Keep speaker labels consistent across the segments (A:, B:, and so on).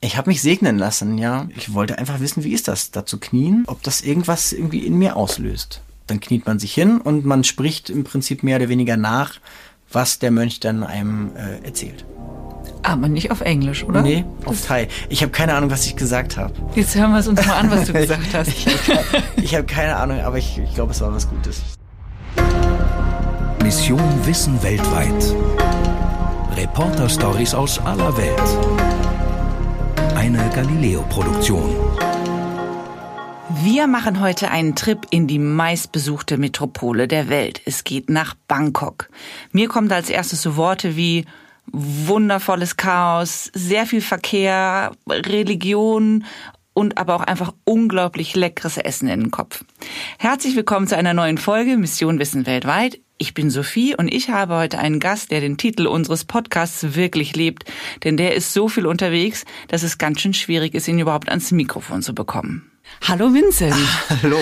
A: Ich habe mich segnen lassen, ja. Ich wollte einfach wissen, wie ist das, da zu knien, ob das irgendwas irgendwie in mir auslöst. Dann kniet man sich hin und man spricht im Prinzip mehr oder weniger nach, was der Mönch dann einem äh, erzählt.
B: Aber nicht auf Englisch, oder?
A: Nee, auf Thai. Ich habe keine Ahnung, was ich gesagt habe.
B: Jetzt hören wir es uns mal an, was du gesagt hast.
A: ich habe hab keine Ahnung, aber ich, ich glaube, es war was Gutes.
C: Mission Wissen weltweit. Reporter-Stories aus aller Welt. Eine Galileo-Produktion.
B: Wir machen heute einen Trip in die meistbesuchte Metropole der Welt. Es geht nach Bangkok. Mir kommen als erstes so Worte wie wundervolles Chaos, sehr viel Verkehr, Religion und aber auch einfach unglaublich leckeres Essen in den Kopf. Herzlich willkommen zu einer neuen Folge Mission Wissen weltweit. Ich bin Sophie und ich habe heute einen Gast, der den Titel unseres Podcasts wirklich lebt, denn der ist so viel unterwegs, dass es ganz schön schwierig ist, ihn überhaupt ans Mikrofon zu bekommen. Hallo Vincent.
A: Hallo.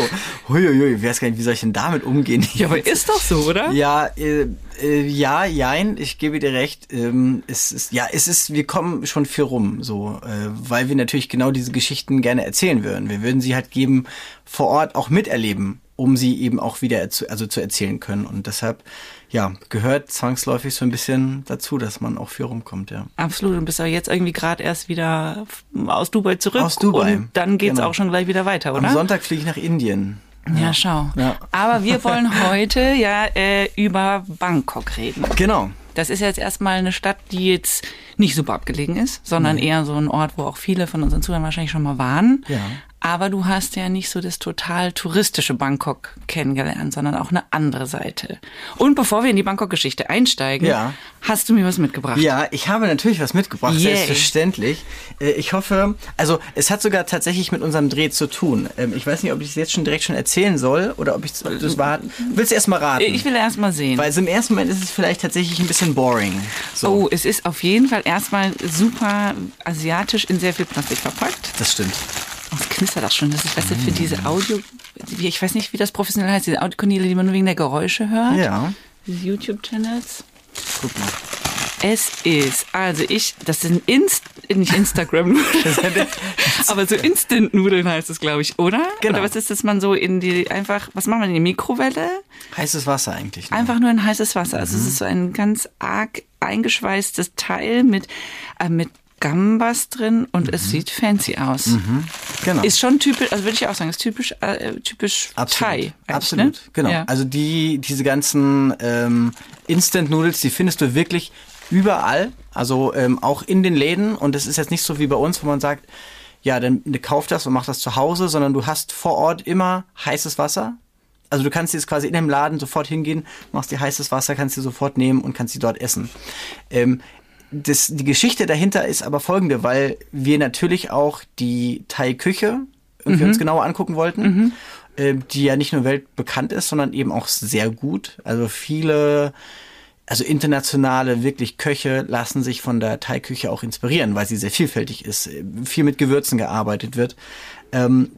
A: Huiuiui, ich weiß gar nicht, wie soll ich denn damit umgehen?
B: Ja, aber ist doch so, oder?
A: Ja, äh, äh, ja, jein, ich gebe dir recht. Ähm, es ist, ja, es ist, wir kommen schon viel rum, so, äh, weil wir natürlich genau diese Geschichten gerne erzählen würden. Wir würden sie halt geben vor Ort auch miterleben um sie eben auch wieder zu, also zu erzählen können. Und deshalb, ja, gehört zwangsläufig so ein bisschen dazu, dass man auch viel rumkommt, ja.
B: Absolut. Und bist aber jetzt irgendwie gerade erst wieder aus Dubai zurück.
A: Aus Dubai.
B: Und dann geht's genau. auch schon gleich wieder weiter, oder?
A: Am Sonntag fliege ich nach Indien.
B: Ja, ja schau. Ja. Aber wir wollen heute ja äh, über Bangkok reden.
A: Genau.
B: Das ist jetzt erstmal eine Stadt, die jetzt nicht super abgelegen ist, sondern mhm. eher so ein Ort, wo auch viele von unseren Zuhörern wahrscheinlich schon mal waren.
A: Ja.
B: Aber du hast ja nicht so das total touristische Bangkok kennengelernt, sondern auch eine andere Seite. Und bevor wir in die Bangkok-Geschichte einsteigen,
A: ja.
B: hast du mir was mitgebracht.
A: Ja, ich habe natürlich was mitgebracht, Yay. selbstverständlich. Äh, ich hoffe, also es hat sogar tatsächlich mit unserem Dreh zu tun. Ähm, ich weiß nicht, ob ich es jetzt schon direkt schon erzählen soll oder ob ich das war. Willst du erst mal raten?
B: Ich will erst mal sehen.
A: Weil im ersten Moment ist es vielleicht tatsächlich ein bisschen boring.
B: So. Oh, es ist auf jeden Fall erstmal super asiatisch in sehr viel Plastik verpackt.
A: Das stimmt.
B: Was knistert das schon? Das ist, weißt du, für diese Audio, ich weiß nicht, wie das professionell heißt, diese Audiokanäle, die man nur wegen der Geräusche hört.
A: Ja.
B: Diese YouTube-Channels.
A: Guck mal.
B: Es ist, also ich, das sind Inst, nicht Instagram-Nudeln, aber so Instant-Nudeln heißt es, glaube ich, oder?
A: Genau.
B: Oder was ist das, man so in die, einfach, was macht man in die Mikrowelle?
A: Heißes Wasser eigentlich.
B: Ne? Einfach nur in heißes Wasser. Also mhm. es ist so ein ganz arg eingeschweißtes Teil mit, äh, mit Gambas drin und mhm. es sieht fancy aus.
A: Mhm. Genau.
B: Ist schon typisch, also würde ich auch sagen, ist typisch, äh, typisch
A: Absolut.
B: Thai.
A: Absolut,
B: ne?
A: genau. Ja. Also die, diese ganzen ähm, Instant Noodles, die findest du wirklich überall, also ähm, auch in den Läden und es ist jetzt nicht so wie bei uns, wo man sagt, ja, dann kauf das und mach das zu Hause, sondern du hast vor Ort immer heißes Wasser. Also du kannst jetzt quasi in dem Laden sofort hingehen, machst dir heißes Wasser, kannst dir sofort nehmen und kannst sie dort essen. Ähm, das, die Geschichte dahinter ist aber folgende, weil wir natürlich auch die Thai-Küche irgendwie mhm. uns genauer angucken wollten, mhm. äh, die ja nicht nur weltbekannt ist, sondern eben auch sehr gut. Also viele, also internationale wirklich Köche lassen sich von der Thai-Küche auch inspirieren, weil sie sehr vielfältig ist, viel mit Gewürzen gearbeitet wird. Ähm,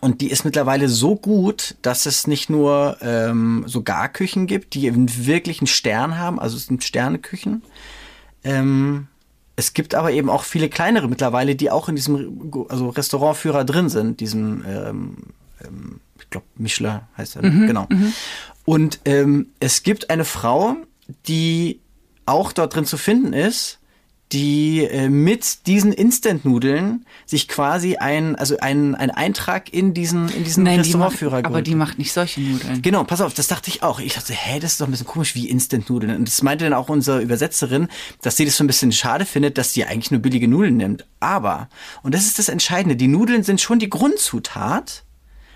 A: und die ist mittlerweile so gut, dass es nicht nur ähm, so Garküchen gibt, die wirklich einen Stern haben, also es sind Sterneküchen, ähm, es gibt aber eben auch viele kleinere mittlerweile, die auch in diesem also Restaurantführer drin sind, diesem, ähm, ähm, ich glaube, Michelin heißt er,
B: mhm,
A: genau. Mhm. Und ähm, es gibt eine Frau, die auch dort drin zu finden ist, die äh, mit diesen Instant-Nudeln sich quasi ein, also ein, ein Eintrag in diesen, in diesen
B: Nein,
A: Restaurantführer
B: die macht, Aber die macht nicht solche Nudeln.
A: Genau, pass auf, das dachte ich auch. Ich dachte, hä, das ist doch ein bisschen komisch wie Instant-Nudeln. Und das meinte dann auch unsere Übersetzerin, dass sie das so ein bisschen schade findet, dass die eigentlich nur billige Nudeln nimmt. Aber, und das ist das Entscheidende, die Nudeln sind schon die Grundzutat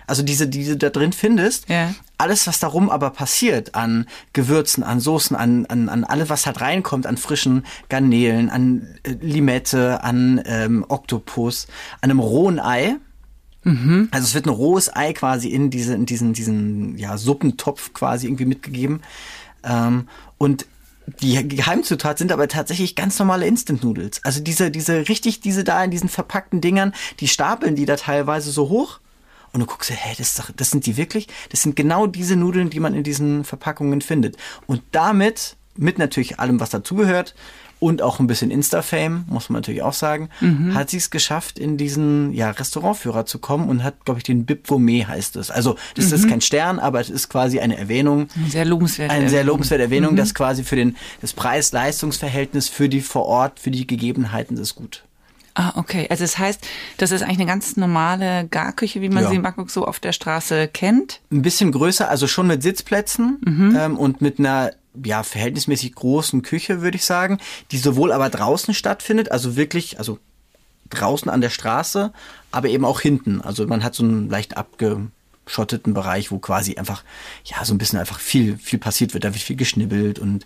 A: also diese, die du da drin findest,
B: ja.
A: alles, was darum aber passiert an Gewürzen, an Soßen, an, an, an alles, was halt reinkommt, an frischen Garnelen, an äh, Limette, an ähm, Oktopus, an einem rohen Ei.
B: Mhm.
A: Also es wird ein rohes Ei quasi in, diese, in diesen, diesen ja, Suppentopf quasi irgendwie mitgegeben. Ähm, und die Geheimzutat sind aber tatsächlich ganz normale Instant Noodles. Also diese, diese richtig, diese da in diesen verpackten Dingern, die stapeln die da teilweise so hoch und du guckst dir, hey, das, doch, das sind die wirklich? Das sind genau diese Nudeln, die man in diesen Verpackungen findet. Und damit, mit natürlich allem, was dazugehört, und auch ein bisschen Insta-Fame, muss man natürlich auch sagen, hat sie es geschafft, in diesen ja, Restaurantführer zu kommen und hat, glaube ich, den Bib Gourmet heißt es. Also das ist kein Stern, aber es ist quasi eine Erwähnung.
B: Sehr lobenswert.
A: Eine sehr lobenswerte Erwähnung, dass quasi für den, das Preis-Leistungs-Verhältnis für die vor Ort, für die Gegebenheiten ist gut.
B: Ah, okay. Also das heißt, das ist eigentlich eine ganz normale Garküche, wie man
A: Ja.
B: sie in Bangkok so auf der Straße kennt.
A: ein bisschen größer, also schon mit Sitzplätzen ähm, und mit einer ja verhältnismäßig großen Küche, würde ich sagen, die sowohl aber draußen stattfindet, also wirklich, also draußen an der Straße, aber eben auch hinten. Also man hat so einen leicht abgeschotteten Bereich, wo quasi einfach ja so ein bisschen einfach viel viel passiert wird. Da wird viel geschnibbelt und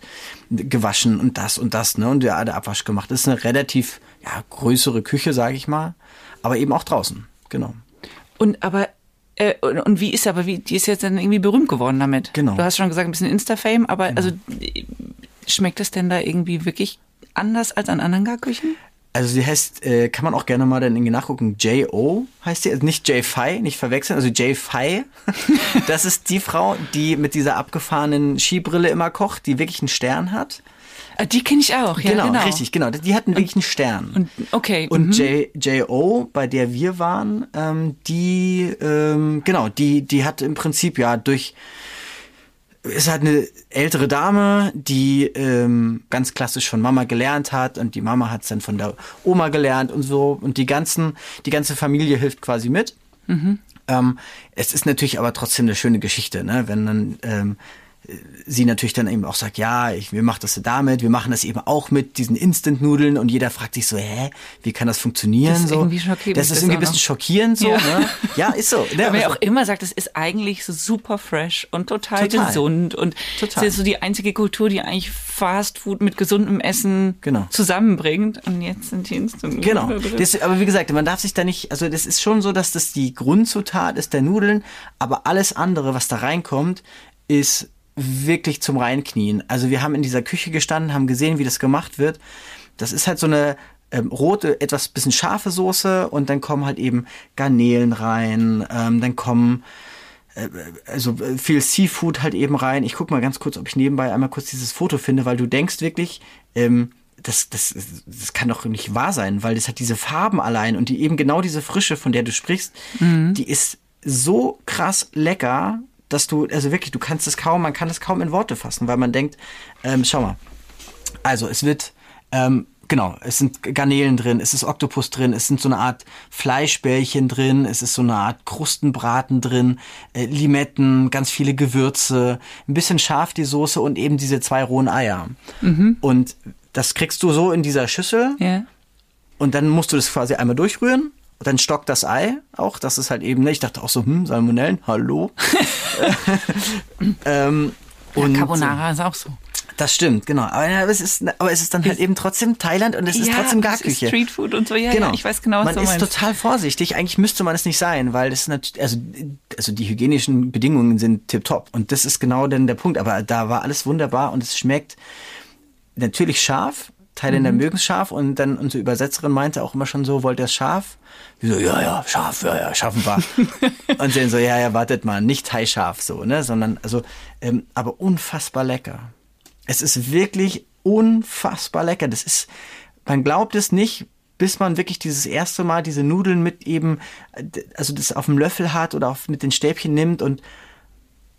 A: gewaschen und das und das, ne? Und ja, der Abwasch gemacht. Das ist eine relativ ja größere Küche, sage ich mal, aber eben auch draußen, genau.
B: Und aber äh, und, und wie ist aber wie die ist jetzt dann irgendwie berühmt geworden damit?
A: Genau.
B: Du hast schon gesagt ein bisschen Insta-Fame, aber also äh, schmeckt es denn da irgendwie wirklich anders als an anderen Garküchen?
A: Also sie heißt, äh, kann man auch gerne mal dann irgendwie nachgucken, J.O. heißt sie, also nicht J.Fi, nicht verwechseln, also J.Fi. das ist die Frau, die mit dieser abgefahrenen Skibrille immer kocht, die wirklich einen Stern hat.
B: Ah, die kenne ich auch, ja genau.
A: richtig, genau. Die hatten wirklich einen Stern.
B: Und okay.
A: Und
B: mhm.
A: J- J.O., bei der wir waren, ähm, die, ähm, genau, die, die hat im Prinzip ja durch, ist halt eine ältere Dame, die ähm, ganz klassisch von Mama gelernt hat und die Mama hat es dann von der Oma gelernt und so und die ganzen, die ganze Familie hilft quasi mit. Ähm, es ist natürlich aber trotzdem eine schöne Geschichte, ne? wenn dann ähm, sie natürlich dann eben auch sagt, ja, ich, wir machen das damit, wir machen das eben auch mit diesen Instant-Nudeln und jeder fragt sich so, hä, wie kann das funktionieren?
B: Das ist
A: so?
B: irgendwie schockierend,
A: Das ist irgendwie ein bisschen
B: noch.
A: schockierend so,
B: Ja.
A: ne? Ja, ist so. Ne?
B: Aber wer
A: Also-
B: auch immer sagt, es ist eigentlich so super fresh und total,
A: Total.
B: gesund und
A: Total.
B: es ist so die einzige Kultur, die eigentlich Fast Food mit gesundem Essen
A: Genau.
B: zusammenbringt. Und jetzt sind die Instant
A: Genau. Das, aber wie gesagt, man darf sich da nicht, also das ist schon so, dass das die Grundzutat ist der Nudeln, aber alles andere, was da reinkommt, ist wirklich zum Reinknien. Also wir haben in dieser Küche gestanden, haben gesehen, wie das gemacht wird. Das ist halt so eine ähm, rote, etwas bisschen scharfe Soße und dann kommen halt eben Garnelen rein, ähm, dann kommen äh, also äh, viel Seafood halt eben rein. Ich guck mal ganz kurz, ob ich nebenbei einmal kurz dieses Foto finde, weil du denkst wirklich, ähm, das, das, das kann doch nicht wahr sein, weil das hat diese Farben allein und die eben genau diese Frische, von der du sprichst, die ist so krass lecker, dass du, also wirklich, du kannst es kaum, man kann es kaum in Worte fassen, weil man denkt, ähm, schau mal, also es wird, ähm, genau, es sind Garnelen drin, es ist Oktopus drin, es sind so eine Art Fleischbällchen drin, es ist so eine Art Krustenbraten drin, äh, Limetten, ganz viele Gewürze, ein bisschen scharf die Soße und eben diese zwei rohen Eier. Und das kriegst du so in dieser Schüssel
B: Ja.
A: und dann musst du das quasi einmal durchrühren. Und dann stockt das Ei auch. Das ist halt eben, ne, ich dachte auch so, hm, Salmonellen, hallo. ähm, und
B: Carbonara ist auch so.
A: das stimmt, genau. Aber, ja, es ist, aber es ist dann halt eben trotzdem Thailand und es ist
B: Ja,
A: trotzdem
B: es ist
A: Garküche.
B: Streetfood und so, ja,
A: genau.
B: ja, ich weiß genau, was
A: Man
B: du
A: ist
B: meinst.
A: total vorsichtig. Eigentlich müsste man es nicht sein, weil das natürlich, also, also die hygienischen Bedingungen sind tipptopp. Und das ist genau dann der Punkt. Aber da war alles wunderbar und es schmeckt natürlich scharf. Thailänder
B: Mhm.
A: mögen es scharf und dann unsere Übersetzerin meinte auch immer schon so, wollt ihr es scharf? Wir so, ja, ja, scharf, ja, ja, schaffen wir. und sie dann so, ja, ja, wartet mal, nicht Thai scharf so, ne, sondern, also, ähm, aber unfassbar lecker. Es ist wirklich unfassbar lecker. Das ist, man glaubt es nicht, bis man wirklich dieses erste Mal diese Nudeln mit eben, also das auf dem Löffel hat oder auf, mit den Stäbchen nimmt und,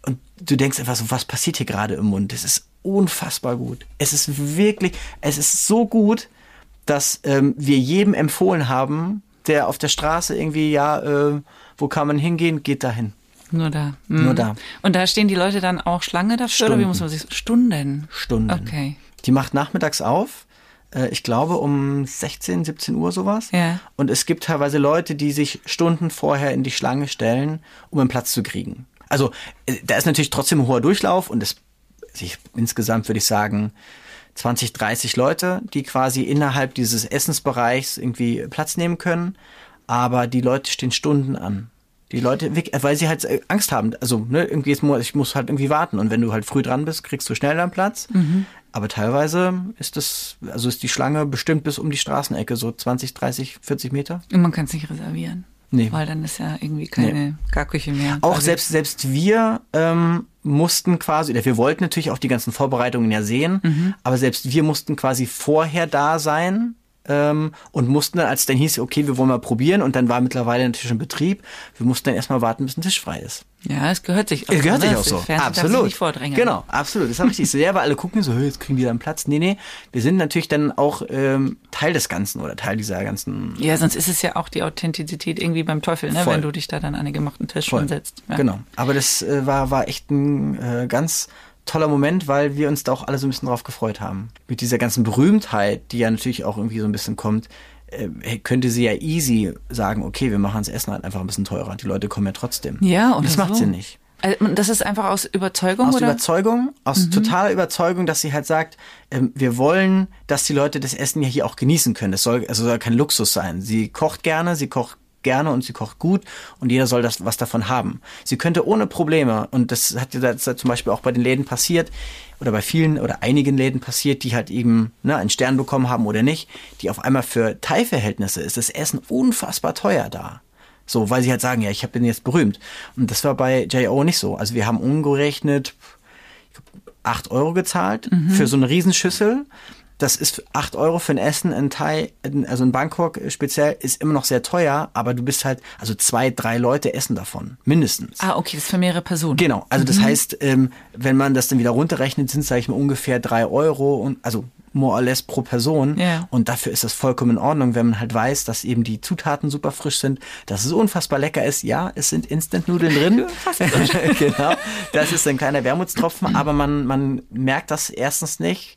A: und du denkst einfach so, was passiert hier gerade im Mund? Das ist unfassbar gut. Es ist wirklich, es ist so gut, dass ähm, wir jedem empfohlen haben, der auf der Straße irgendwie, ja, äh, wo kann man hingehen? Geht dahin.
B: Nur da.
A: Nur
B: Mhm.
A: da.
B: Und da stehen die Leute dann auch Schlange dafür oder wie
A: Stunden.
B: muss man sich Stunden.
A: Stunden.
B: Okay.
A: Die macht nachmittags auf. äh, Ich glaube um 16, 17 Uhr sowas.
B: Ja.
A: Und es gibt teilweise Leute, die sich Stunden vorher in die Schlange stellen, um einen Platz zu kriegen. Also äh, da ist natürlich trotzdem ein hoher Durchlauf und es sich insgesamt würde ich sagen 20, 30 Leute, die quasi innerhalb dieses Essensbereichs irgendwie Platz nehmen können. Aber die Leute stehen Stunden an. Die Leute, wirk- weil sie halt äh, Angst haben. Also, ne, irgendwie, muss, ich muss halt irgendwie warten. Und wenn du halt früh dran bist, kriegst du schneller einen Platz. Aber teilweise ist das, also ist die Schlange bestimmt bis um die Straßenecke, so 20, 30, 40 Meter.
B: Und man kann es nicht reservieren.
A: Nee.
B: Weil dann ist ja irgendwie keine Garküche mehr.
A: Auch
B: quasi.
A: selbst, selbst wir ähm, mussten quasi, oder wir wollten natürlich auch die ganzen Vorbereitungen ja sehen,
B: Mhm.
A: aber selbst wir mussten quasi vorher da sein ähm, und mussten dann, als es dann hieß, okay, wir wollen mal probieren und dann war mittlerweile natürlich schon Betrieb, wir mussten dann erstmal warten, bis ein Tisch frei ist.
B: Ja, es gehört sich auch.
A: Es gehört
B: ne?
A: sich auch so. Absolut. Genau, absolut. Das ist richtig so. Ja, weil alle gucken so, "Hey, jetzt kriegen die dann Platz. Nee, nee. Wir sind natürlich dann auch ähm, Teil des Ganzen oder Teil dieser ganzen
B: Ja, sonst ist es ja auch die Authentizität irgendwie beim Teufel, ne?
A: Voll.
B: wenn du dich da dann an den gemachten Tisch
A: Voll.
B: setzt. Ja.
A: Genau. Aber das äh, war, war echt ein äh, ganz toller Moment, weil wir uns da auch alle so ein bisschen drauf gefreut haben. Mit dieser ganzen Berühmtheit, die ja natürlich auch irgendwie so ein bisschen kommt, äh, könnte sie ja easy sagen, okay, wir machen das Essen halt einfach ein bisschen teurer. Die Leute kommen ja trotzdem.
B: Ja, oder
A: das macht
B: so.
A: sie nicht.
B: Also, das ist einfach aus Überzeugung,
A: Aus
B: oder? Mhm.
A: Überzeugung, aus totaler Überzeugung, dass sie halt sagt, ähm, wir wollen, dass die Leute das Essen ja hier auch genießen können. Das soll, also soll kein Luxus sein. Sie kocht gerne, sie kocht gerne und sie kocht gut und jeder soll das was davon haben. Sie könnte ohne Probleme, und das hat ja zum Beispiel auch bei den Läden passiert, oder bei vielen oder einigen Läden passiert, die halt eben ne, einen Stern bekommen haben oder nicht, die auf einmal für Thai-Verhältnisse ist das Essen unfassbar teuer da. So, weil sie halt sagen, ja, ich den jetzt berühmt. Und das war bei J.O. nicht so. Also wir haben umgerechnet, 8 Euro gezahlt für so eine Riesenschüssel. Das ist 8 Euro für ein Essen in Thai, also in Bangkok speziell, ist immer noch sehr teuer, aber du bist halt, also zwei, drei Leute essen davon, mindestens.
B: ah, okay, das ist für mehrere Personen.
A: Genau, also das heißt, ähm, wenn man das dann wieder runterrechnet, sind es, sag ich mal, ungefähr drei Euro und also more or less pro Person.
B: Ja.
A: Und dafür ist das vollkommen in Ordnung, wenn man halt weiß, dass eben die Zutaten super frisch sind, dass es unfassbar lecker ist. Ja, es sind Instant-Nudeln drin. genau. Das ist ein kleiner Wermutstropfen, aber man, man merkt das erstens nicht,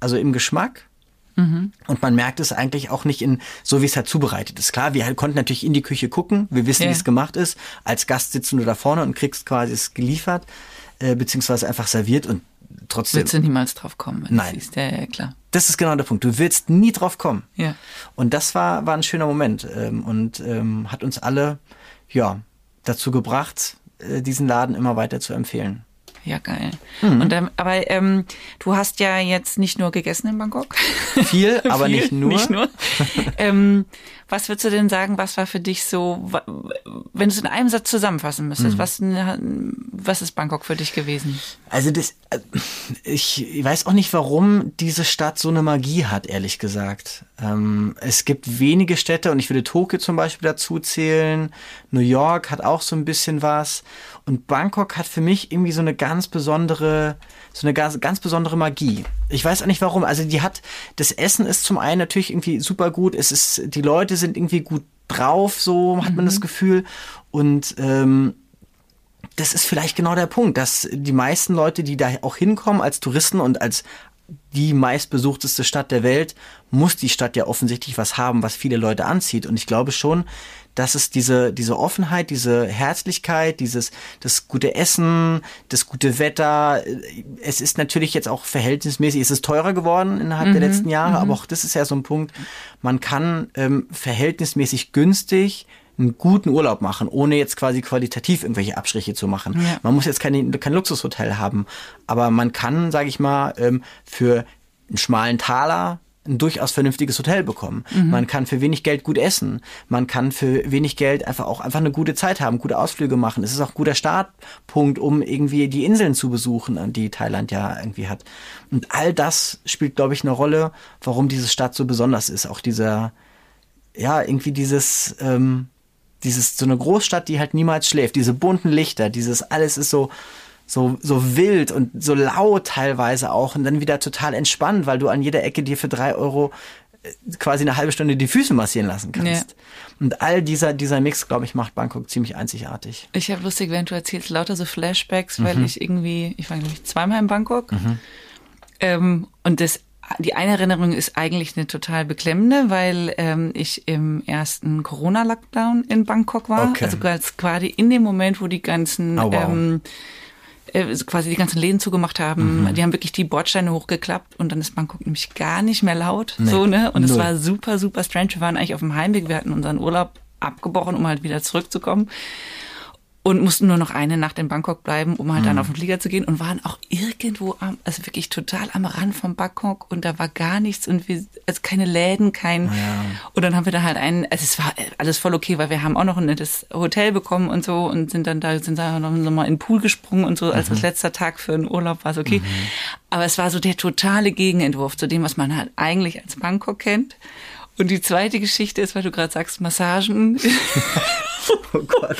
A: also im Geschmack. Und man merkt es eigentlich auch nicht in, so wie es halt zubereitet ist. Klar, wir konnten natürlich in die Küche gucken. Wir wissen,
B: Ja.
A: wie es gemacht ist. Als Gast sitzt du da vorne und kriegst quasi es geliefert, äh, beziehungsweise einfach serviert und trotzdem.
B: Willst du niemals drauf kommen, wenn
A: Nein.
B: du siehst. Ja, ja, klar.
A: Das ist genau der Punkt. Du willst nie drauf kommen.
B: Ja.
A: Und das war, war ein schöner Moment ähm, und ähm, hat uns alle ja, dazu gebracht, äh, diesen Laden immer weiter zu empfehlen.
B: Ja, geil.
A: Mhm.
B: Und, ähm, aber ähm, du hast ja jetzt nicht nur gegessen in Bangkok.
A: Viel, aber
B: Viel,
A: nicht nur.
B: Nicht nur. ähm, was würdest du denn sagen, was war für dich so, wenn du es in einem Satz zusammenfassen müsstest,
A: Mhm.
B: was, was ist Bangkok für dich gewesen?
A: Also das, äh, ich weiß auch nicht, warum diese Stadt so eine Magie hat, ehrlich gesagt. Ähm, es gibt wenige Städte und ich würde Tokio zum Beispiel dazu zählen. New York hat auch so ein bisschen was. Und Bangkok hat für mich irgendwie so eine ganz besondere, so eine ganz, ganz besondere Magie. Ich weiß auch nicht warum. Also die hat, das Essen ist zum einen natürlich irgendwie super gut. Es ist, die Leute sind irgendwie gut drauf, so hat man das Gefühl. Und ähm, das ist vielleicht genau der Punkt, dass die meisten Leute, die da auch hinkommen als Touristen und als die meistbesuchteste Stadt der Welt, muss die Stadt ja offensichtlich was haben, was viele Leute anzieht. Und ich glaube schon, dass es diese, diese Offenheit, diese Herzlichkeit, dieses, das gute Essen, das gute Wetter, äh, es ist natürlich jetzt auch verhältnismäßig, es ist teurer geworden innerhalb der letzten Jahre, aber auch das ist ja so ein Punkt, man kann ähm, verhältnismäßig günstig einen guten Urlaub machen, ohne jetzt quasi qualitativ irgendwelche Abstriche zu machen.
B: Ja.
A: Man muss jetzt keine, kein Luxushotel haben, aber man kann, sage ich mal, ähm, für einen schmalen Taler ein durchaus vernünftiges Hotel bekommen. Man kann für wenig Geld gut essen. Man kann für wenig Geld einfach auch einfach eine gute Zeit haben, gute Ausflüge machen. Es ist auch ein guter Startpunkt, um irgendwie die Inseln zu besuchen, die Thailand ja irgendwie hat. Und all das spielt, glaube ich, eine Rolle, warum diese Stadt so besonders ist. Auch dieser, ja, irgendwie dieses, ähm, dieses, so eine Großstadt, die halt niemals schläft, diese bunten Lichter, dieses alles ist so, so, so wild und so laut teilweise auch und dann wieder total entspannt, weil du an jeder Ecke dir für drei Euro äh, quasi eine halbe Stunde die Füße massieren lassen kannst. Und all dieser, dieser Mix, glaube ich, macht Bangkok ziemlich einzigartig.
B: Ich habe lustig, während du erzählst, lauter so Flashbacks,
A: Mhm.
B: weil ich irgendwie, ich war glaube ich zweimal in Bangkok. Ähm, und das, die eine Erinnerung ist eigentlich eine total beklemmende, weil ähm, ich im ersten Corona-Lockdown in Bangkok war.
A: Okay.
B: Also quasi in dem Moment, wo die ganzen
A: Oh, wow.
B: ähm, äh, quasi die ganzen Läden zugemacht haben.
A: Mhm.
B: Die haben wirklich die Bordsteine hochgeklappt und dann ist Bangkok nämlich gar nicht mehr laut. so, ne? Und es war super, super strange. Wir waren eigentlich auf dem Heimweg, wir hatten unseren Urlaub abgebrochen, um halt wieder zurückzukommen. Und mussten nur noch eine Nacht in Bangkok bleiben, um halt dann
A: Mhm.
B: auf den Flieger zu gehen und waren auch irgendwo am, also wirklich total am Rand von Bangkok und da war gar nichts und wir, also keine Läden, kein, und dann haben wir da halt einen, also es war alles voll okay, weil wir haben auch noch ein nettes Hotel bekommen und so und sind dann da, sind da noch mal in den Pool gesprungen und so, als
A: Mhm.
B: das letzter Tag für einen Urlaub war es okay. Aber es war so der totale Gegenentwurf zu dem, was man halt eigentlich als Bangkok kennt. Und die zweite Geschichte ist, weil du gerade sagst, Massagen.
A: Oh Gott.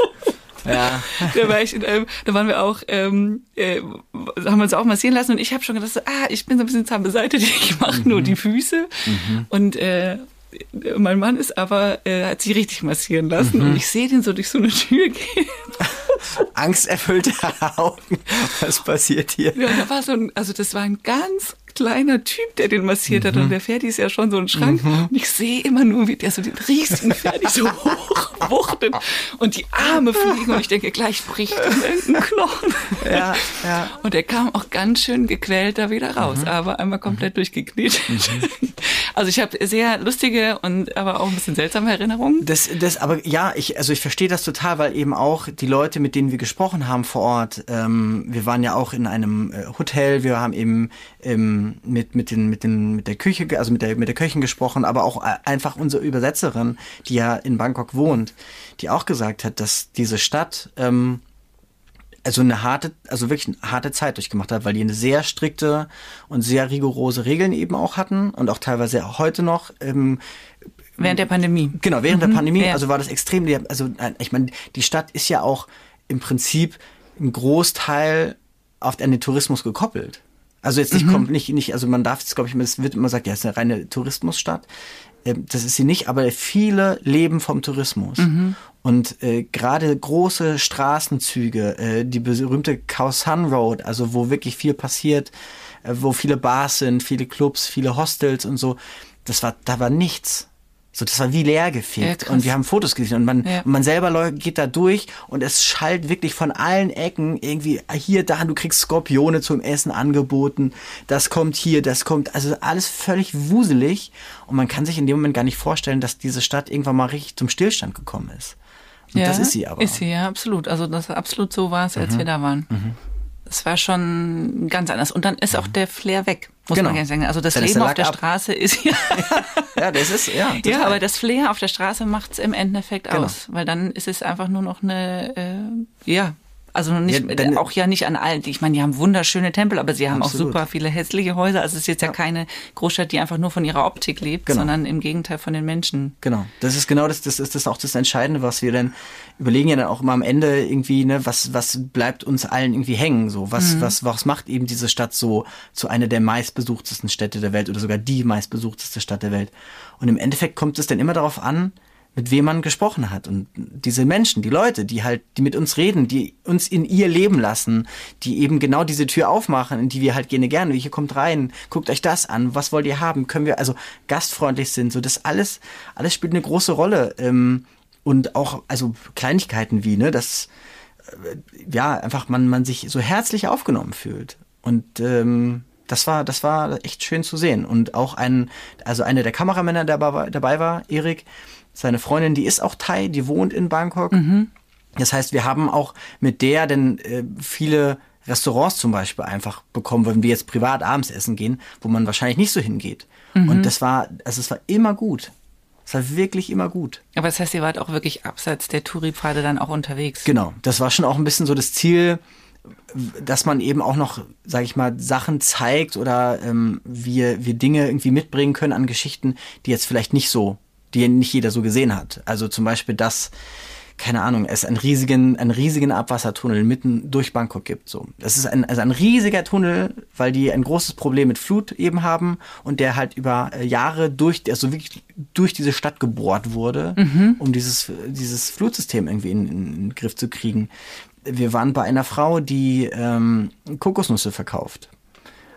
A: Ja.
B: da war ich in einem, da waren wir auch, ähm, äh, haben wir uns auch massieren lassen und ich habe schon gedacht, so, ah, ich bin so ein bisschen zahm beseitigt, ich mache nur die Füße und äh, mein Mann ist aber, äh, hat sich richtig massieren lassen und ich sehe den so durch so eine Tür gehen.
A: Angsterfüllte Augen. Was passiert hier?
B: Ja, da war so ein, also das war ein ganz kleiner Typ, der den massiert hat. Und der Ferdi ist ja schon so ein Schrank. Und ich sehe immer nur, wie der so den riesigen Ferdi so hochwuchtet. Und die Arme fliegen. Und ich denke, gleich bricht ihm irgendein Knochen.
A: Ja, ja.
B: Und er kam auch ganz schön gequält da wieder raus, aber einmal komplett durchgeknetet. Also ich habe sehr lustige und aber auch ein bisschen seltsame Erinnerungen.
A: Das, das, aber ja, ich, also ich verstehe das total, weil eben auch die Leute, mit denen wir gesprochen haben vor Ort, ähm, wir waren ja auch in einem äh, Hotel, wir haben eben ähm, mit mit den mit den mit der Küche, also mit der mit der Köchin gesprochen, aber auch äh, einfach unsere Übersetzerin, die ja in Bangkok wohnt, die auch gesagt hat, dass diese Stadt ähm, also eine harte, also wirklich eine harte Zeit durchgemacht hat, weil die eine sehr strikte und sehr rigorose Regeln eben auch hatten und auch teilweise auch heute noch. Ähm,
B: Während der Pandemie.
A: Genau, während der Pandemie,
B: ja.
A: also war das extrem, also ich meine, die Stadt ist ja auch im Prinzip ein Großteil auf den Tourismus gekoppelt. Also jetzt nicht kommt nicht nicht, also man darf jetzt glaube ich, es wird immer gesagt, ja, es ist eine reine Tourismusstadt. Ähm, Das ist sie nicht, aber viele leben vom Tourismus. Und äh, gerade große Straßenzüge, äh, die berühmte Khao San Road, also wo wirklich viel passiert, äh, wo viele Bars sind, viele Clubs, viele Hostels und so, das war, da war nichts. So, das war wie leer
B: Ja,
A: gefegt.
B: krass.
A: und wir haben Fotos gesehen und man,
B: Ja.
A: und man selber geht da durch und es schallt wirklich von allen Ecken irgendwie hier, da, du kriegst Skorpione zum Essen angeboten, das kommt hier, das kommt, also alles völlig wuselig und man kann sich in dem Moment gar nicht vorstellen, dass diese Stadt irgendwann mal richtig zum Stillstand gekommen ist. Und das ist sie aber. Mhm.
B: Ist sie, ja, absolut. Also das absolut so war es, als wir da waren. Das war schon ganz anders. Und dann ist auch der Flair weg, muss
A: Genau.
B: man gerne sagen. Also das
A: Dann
B: Leben auf der
A: ab.
B: Straße ist ja.
A: Ja, das ist, ja.
B: Ja,
A: total.
B: aber das Flair auf der Straße macht's im Endeffekt
A: Genau.
B: aus, weil dann ist es einfach nur noch eine, äh, ja, also nicht,
A: Ja, dann-
B: auch ja nicht an allen. Ich meine, die haben wunderschöne Tempel, aber sie haben
A: Absolut.
B: auch super viele hässliche Häuser. Also es ist jetzt ja, keine Großstadt, die einfach nur von ihrer Optik lebt,
A: Genau.
B: sondern im Gegenteil von den Menschen.
A: Genau, das ist genau das, das ist das auch das Entscheidende, was wir dann überlegen ja dann auch immer am Ende irgendwie, ne, was, was bleibt uns allen irgendwie hängen, so, was, was, was macht eben diese Stadt so zu einer der meistbesuchtesten Städte der Welt oder sogar die meistbesuchteste Stadt der Welt. Und im Endeffekt kommt es dann immer darauf an, mit wem man gesprochen hat. Und diese Menschen, die Leute, die halt, die mit uns reden, die uns in ihr Leben lassen, die eben genau diese Tür aufmachen, in die wir halt gerne gerne, hier kommt rein, guckt euch das an, was wollt ihr haben, können wir, also gastfreundlich sind, so das alles, alles spielt eine große Rolle. Ähm, und auch, also Kleinigkeiten wie, ne, dass, äh, ja, einfach man, man sich so herzlich aufgenommen fühlt. Und ähm, das war, das war echt schön zu sehen. Und auch ein, also einer der Kameramänner, der dabei war- dabei war, Erik, seine Freundin, die ist auch Thai, die wohnt in Bangkok. Das heißt, wir haben auch mit der denn äh, viele Restaurants zum Beispiel einfach bekommen, wenn wir jetzt privat abends essen gehen, wo man wahrscheinlich nicht so hingeht. Und das war, also es war immer gut. Es war wirklich immer gut.
B: Aber das heißt, ihr wart auch wirklich abseits der Touri-Pfade dann auch unterwegs.
A: Genau, das war schon auch ein bisschen so das Ziel, dass man eben auch noch, sage ich mal, Sachen zeigt oder ähm, wir, wir Dinge irgendwie mitbringen können an Geschichten, die jetzt vielleicht nicht so, die nicht jeder so gesehen hat. Also zum Beispiel, dass, keine Ahnung, es einen riesigen, einen riesigen Abwassertunnel mitten durch Bangkok gibt. So, das ist ein, also ein riesiger Tunnel, weil die ein großes Problem mit Flut eben haben und der halt über äh, Jahre durch, also wirklich durch diese Stadt gebohrt wurde, um dieses, dieses Flutsystem irgendwie in, in, in den Griff zu kriegen. Wir waren bei einer Frau, die ähm, Kokosnüsse verkauft.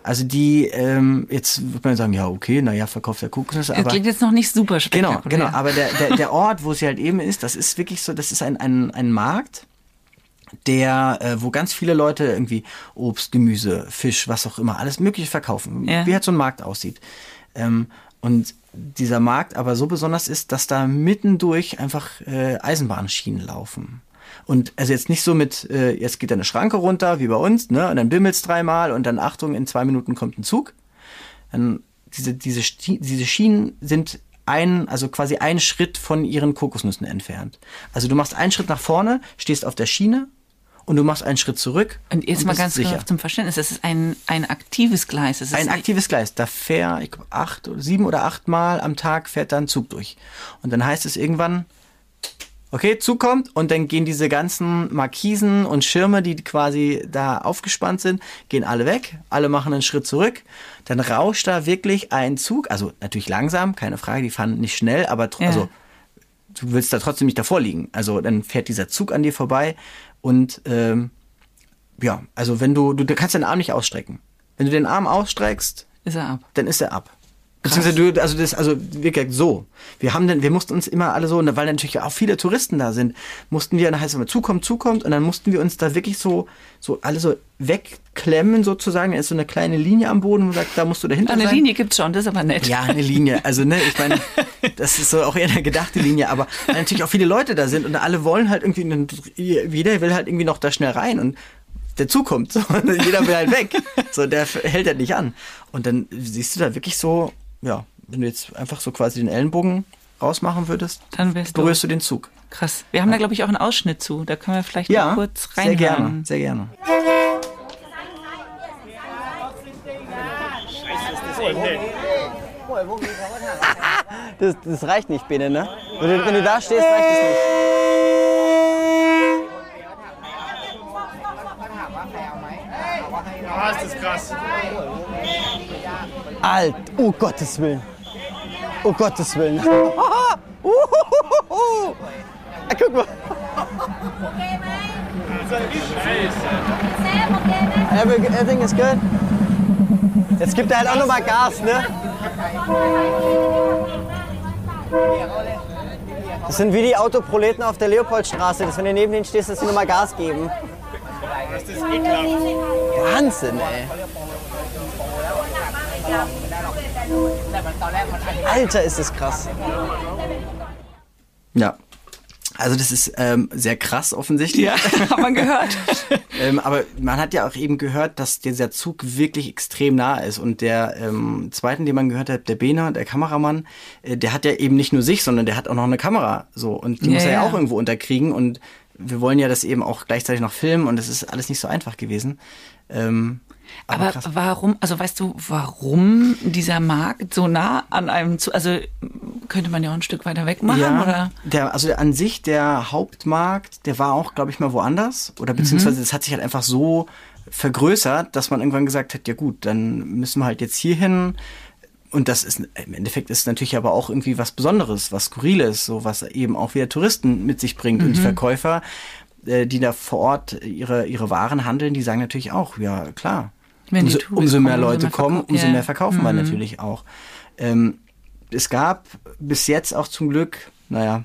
A: Also die, ähm, jetzt würde man sagen, ja, okay, naja, verkauft ja Kokosnüsse,
B: Das
A: aber
B: klingt jetzt noch nicht super
A: Genau,
B: spektakulär.
A: genau. Aber der, der, der Ort, wo sie halt eben ist, das ist wirklich so, das ist ein, ein, ein Markt, der, äh, wo ganz viele Leute irgendwie Obst, Gemüse, Fisch, was auch immer, alles Mögliche verkaufen.
B: Ja.
A: Wie halt so ein Markt aussieht. Ähm, und dieser Markt aber so besonders ist, dass da mittendurch einfach äh, Eisenbahnschienen laufen. Und also jetzt nicht so mit, äh, jetzt geht eine Schranke runter, wie bei uns, ne? Und dann bimmelt's dreimal und dann Achtung, in zwei Minuten kommt ein Zug. Dann diese, diese, Sti- diese Schienen sind ein, also quasi ein Schritt von ihren Kokosnüssen entfernt. Also du machst einen Schritt nach vorne, stehst auf der Schiene und du machst einen Schritt zurück.
B: Und jetzt mal
A: bist
B: ganz
A: sicher.
B: zum Verständnis. Es ist ein, ein aktives Gleis. Es ist
A: Ein aktives Gleis. Da fährt, ich glaube, acht oder sieben oder acht Mal am Tag fährt da ein Zug durch. Und dann heißt es irgendwann, okay, Zug kommt und dann gehen diese ganzen Markisen und Schirme, die quasi da aufgespannt sind, gehen alle weg. Alle machen einen Schritt zurück. Dann rauscht da wirklich ein Zug. Also natürlich langsam, keine Frage, die fahren nicht schnell, aber
B: Ja.
A: also du willst da trotzdem nicht davor liegen. Also dann fährt dieser Zug an dir vorbei und ähm, ja, also wenn du, du, du kannst deinen Arm nicht ausstrecken. Wenn du den Arm ausstreckst,
B: Ist er ab.
A: dann ist er ab. Beziehungsweise du, also das, also wirklich so. Wir haben dann, wir mussten uns immer alle so, und weil natürlich auch viele Touristen da sind, mussten wir, dann heißt es immer, zukommt, zukommt, und dann mussten wir uns da wirklich so, so alle so wegklemmen sozusagen. Da ist so eine kleine Linie am Boden, man sagt, da musst du dahinter
B: Eine
A: sein.
B: Linie gibt's schon, das ist aber nett.
A: Ja, eine Linie. Also, ne, ich meine, das ist so auch eher eine gedachte Linie, aber weil natürlich auch viele Leute da sind und alle wollen halt irgendwie, jeder will halt irgendwie noch da schnell rein und der zukommt. So, und jeder will halt weg. So, der hält halt nicht an. Und dann siehst du da wirklich so, ja, wenn du jetzt einfach so quasi den Ellenbogen rausmachen würdest,
B: Dann du
A: berührst du den Zug.
B: krass. Wir haben da, glaube ich, auch einen Ausschnitt zu. Da können wir vielleicht
A: Ja,
B: kurz
A: sehr
B: reinhören.
A: gerne, sehr gerne.
D: Das, das reicht nicht, Bene, ne? Wenn du, wenn du da stehst, reicht es nicht.
E: Ah, ist das krass.
D: Alt, oh Gottes Willen. Oh Gottes Willen. Uhuhuhu. Ah, guck mal. Every- Everything is good. Jetzt gibt er halt auch nochmal Gas, ne? Das sind wie die Autoproleten auf der Leopoldstraße, dass wenn du neben denen stehst, dass sie nochmal Gas geben.
E: Das ist ekelhaft.
D: Wahnsinn, ey. Alter, ist das krass.
A: Ja. Also das ist ähm, sehr krass offensichtlich.
B: Ja, hat man gehört.
A: Ähm, aber man hat ja auch eben gehört, dass dieser Zug wirklich extrem nah ist. Und der ähm, zweiten, den man gehört hat, der Bena, der Kameramann, äh, der hat ja eben nicht nur sich, sondern der hat auch noch eine Kamera. So und die
B: Ja,
A: muss er ja
B: ja.
A: auch irgendwo unterkriegen. Und wir wollen ja das eben auch gleichzeitig noch filmen. Und das ist alles nicht so einfach gewesen. Ähm, aber,
B: Aber warum, also weißt du, warum dieser Markt so nah an einem zu, also könnte man ja auch ein Stück weiter weg machen,
A: ja,
B: oder?
A: Der, also an sich der Hauptmarkt, der war auch, glaube ich, mal woanders. Oder beziehungsweise das hat sich halt einfach so vergrößert, dass man irgendwann gesagt hat, ja gut, dann müssen wir halt jetzt hier hin. Und das ist im Endeffekt ist natürlich aber auch irgendwie was Besonderes, was Skurriles, so was eben auch wieder Touristen mit sich bringt. Und die Verkäufer, äh, die da vor Ort ihre, ihre Waren handeln, die sagen natürlich auch, ja klar. Umso, umso mehr
B: kommen, umso
A: Leute
B: mehr
A: kommen, umso mehr verkaufen wir natürlich auch. Ähm, es gab bis jetzt auch zum Glück, naja,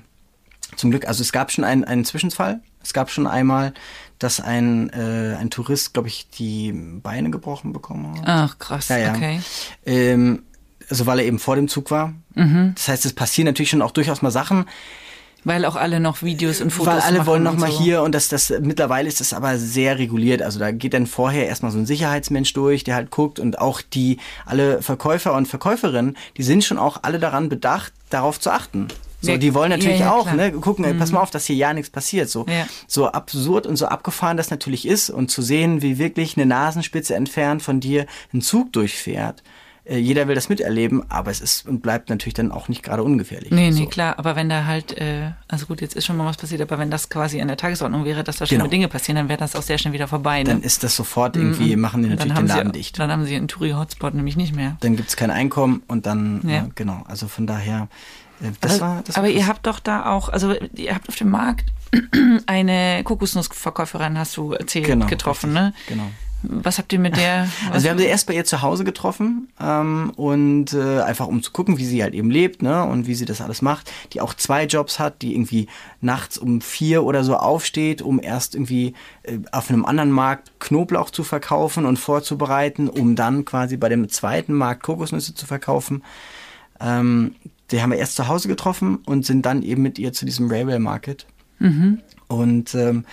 A: zum Glück, also es gab schon einen, einen Zwischenfall. Es gab schon einmal, dass ein, äh, ein Tourist, glaube ich, die Beine gebrochen bekommen hat.
B: Ach, krass,
A: Ja, ja.
B: okay.
A: Ähm, also weil er eben vor dem Zug war.
B: Mhm.
A: Das heißt, es passieren natürlich schon auch durchaus mal Sachen,
B: Weil auch alle noch Videos und Fotos
A: weil alle
B: machen
A: wollen noch
B: und
A: mal
B: so.
A: hier und das, das mittlerweile ist das aber sehr reguliert. Also da geht dann vorher erstmal so ein Sicherheitsmensch durch, der halt guckt und auch die alle Verkäufer und Verkäuferinnen, die sind schon auch alle daran bedacht, darauf zu achten. So, die wollen natürlich
B: ja, ja,
A: auch,
B: klar. Mhm.
A: ne, gucken, ey, pass mal auf, dass hier ja nichts passiert. So,
B: Ja.
A: so absurd und so abgefahren das natürlich ist und zu sehen, wie wirklich eine Nasenspitze entfernt von dir ein Zug durchfährt. Äh, Jeder will das miterleben, aber es ist und bleibt natürlich dann auch nicht gerade ungefährlich.
B: Nee, nee,
A: so.
B: klar, aber wenn da halt, äh, also gut, jetzt ist schon mal was passiert, aber wenn das quasi an der Tagesordnung wäre, dass da schlimme
A: Genau.
B: Dinge passieren, dann wäre das auch sehr schnell wieder vorbei. Ne?
A: Dann ist das sofort irgendwie, machen die natürlich
B: dann
A: den Laden
B: sie,
A: dicht.
B: Dann haben sie einen Touri-Hotspot nämlich nicht mehr.
A: dann gibt's kein Einkommen und dann,
B: Ja.
A: ja. genau, also von daher, äh, das
B: aber,
A: war, das war
B: aber ihr habt doch da auch, also ihr habt auf dem Markt eine Kokosnussverkäuferin, hast du erzählt,
A: Genau,
B: getroffen,
A: richtig,
B: ne?
A: Genau.
B: Was habt ihr mit der?
A: Also wir haben sie erst bei ihr zu Hause getroffen ähm, und äh, einfach um zu gucken, wie sie halt eben lebt ne, und wie sie das alles macht. Die auch zwei Jobs hat, die irgendwie nachts um vier oder so aufsteht, um erst irgendwie äh, auf einem anderen Markt Knoblauch zu verkaufen und vorzubereiten, um dann quasi bei dem zweiten Markt Kokosnüsse zu verkaufen. Ähm, die haben wir erst zu Hause getroffen und sind dann eben mit ihr zu diesem Railway Market Und ähm,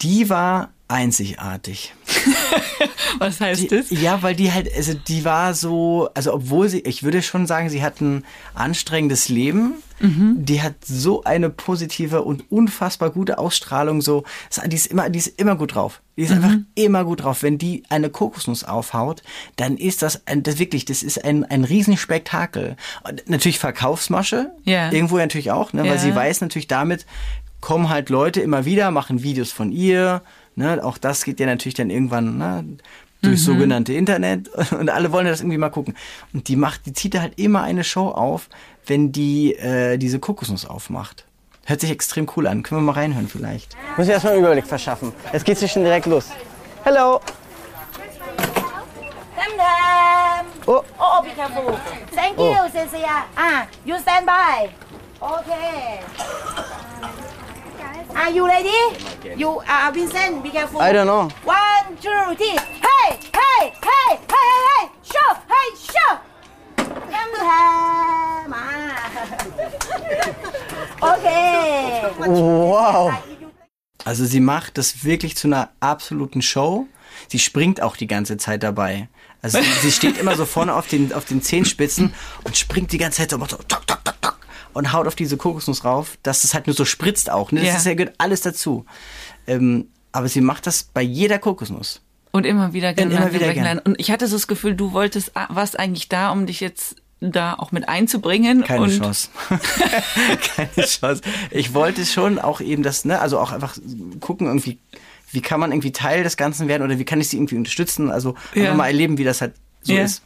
A: die war einzigartig.
B: Was heißt
A: Die,
B: das?
A: ja, weil die halt, also die war so, also obwohl sie, ich würde schon sagen, sie hat ein anstrengendes Leben. Die hat so eine positive und unfassbar gute Ausstrahlung. So, die ist immer, die ist immer gut drauf. Die ist einfach immer gut drauf. Wenn die eine Kokosnuss aufhaut, dann ist das, ein, das wirklich, das ist ein, ein Riesenspektakel. Und natürlich Verkaufsmasche.
B: Ja.
A: Irgendwo natürlich auch, ne, weil sie weiß natürlich damit, kommen halt Leute immer wieder, machen Videos von ihr. Ne? Auch das geht ja natürlich dann irgendwann ne? durchs sogenannte Internet und alle wollen das irgendwie mal gucken. Und die macht, die zieht da halt immer eine Show auf, wenn die äh, diese Kokosnuss aufmacht. Hört sich extrem cool an. Können wir mal reinhören vielleicht?
D: Muss ich erstmal einen Überblick verschaffen. Jetzt geht's hier schon direkt los. Hello. Oh.
F: Oh, oh, be careful. Thank you, Cecilia. Ah, you stand by. Okay. Are you ready? You are Vincent. Be careful.
D: I don't know.
F: One, two, three. Hey, hey, hey, hey, hey, hey. Show, hey, show. Okay.
D: Wow.
A: Also sie macht das wirklich zu einer absoluten Show. Sie springt auch die ganze Zeit dabei. Also sie, steht immer so vorne auf den, auf den Zehenspitzen und springt die ganze Zeit so, macht so tok, tok, tok, tok, und haut auf diese Kokosnuss rauf, dass es halt nur so spritzt auch. Ne? Das
B: Ja.
A: ist ja gehört alles dazu. Ähm, aber sie macht das bei jeder Kokosnuss.
B: Und immer wieder gern.
A: Und immer wieder
B: brechen
A: gern.
B: ein. Und ich hatte so das Gefühl, du wolltest, ah, warst eigentlich da, um dich jetzt da auch mit einzubringen.
A: Keine Chance. Keine Chance. Ich wollte schon auch eben das, ne, also auch einfach gucken irgendwie, wie kann man irgendwie Teil des Ganzen werden oder wie kann ich sie irgendwie unterstützen? Also
B: Ja.
A: mal erleben, wie das halt so
B: Ja.
A: ist.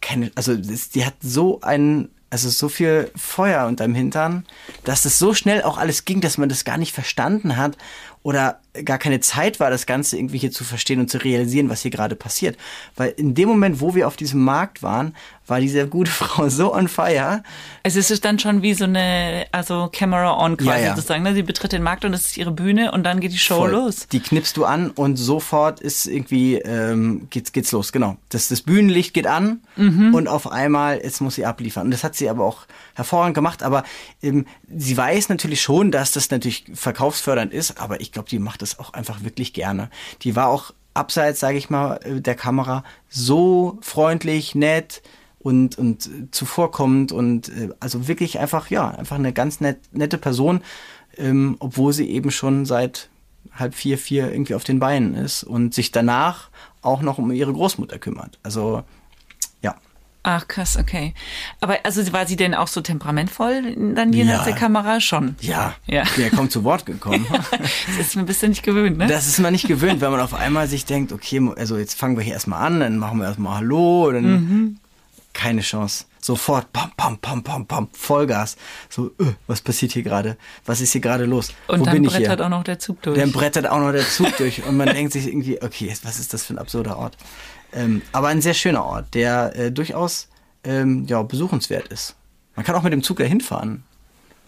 A: Keine, also das, die hat so ein, also so viel Feuer unterm Hintern, dass das so schnell auch alles ging, dass man das gar nicht verstanden hat. Oder gar keine Zeit war, das Ganze irgendwie hier zu verstehen und zu realisieren, was hier gerade passiert. Weil in dem Moment, wo wir auf diesem Markt waren, war diese gute Frau so on fire.
B: Es ist dann schon wie so eine, also Camera on quasi
A: Ja, ja.
B: sozusagen. Ne? Sie betritt den Markt und das ist ihre Bühne und dann geht die Show
A: Voll.
B: los.
A: Die knippst du an und sofort ist irgendwie ähm, geht's geht's los. Genau. Das das Bühnenlicht geht an
B: Mhm.
A: und auf einmal jetzt muss sie abliefern. Und das hat sie aber auch hervorragend gemacht. Aber ähm, sie weiß natürlich schon, dass das natürlich verkaufsfördernd ist. Aber ich glaube, die macht das auch einfach wirklich gerne. Die war auch abseits, sage ich mal, äh, der Kamera so freundlich, nett und und zuvorkommend und äh, also wirklich einfach ja einfach eine ganz nett, nette Person, ähm, obwohl sie eben schon seit halb vier, vier irgendwie auf den Beinen ist und sich danach auch noch um ihre Großmutter kümmert. Also.
B: Ach krass, okay. Aber also war sie denn auch so temperamentvoll dann jenseits
A: Ja.
B: der Kamera schon?
A: Ja,
B: Ja.
A: der kommt zu Wort gekommen.
B: Das ist mir ein bisschen nicht gewöhnt, ne?
A: Das ist man nicht gewöhnt, wenn man auf einmal sich denkt, okay, also jetzt fangen wir hier erstmal an, dann machen wir erstmal Hallo, dann keine Chance. Sofort, pam, pam, pam, pam, pam, Vollgas. So, äh, was passiert hier gerade? Was ist hier gerade los?
B: und
A: Wo
B: dann
A: bin ich
B: brettert
A: hier?
B: auch noch der Zug durch.
A: Dann brettert auch noch der Zug durch und man denkt sich irgendwie, okay, was ist das für ein absurder Ort? Ähm, aber ein sehr schöner Ort, der äh, durchaus ähm, ja, besuchenswert ist. Man kann auch mit dem Zug dahin fahren.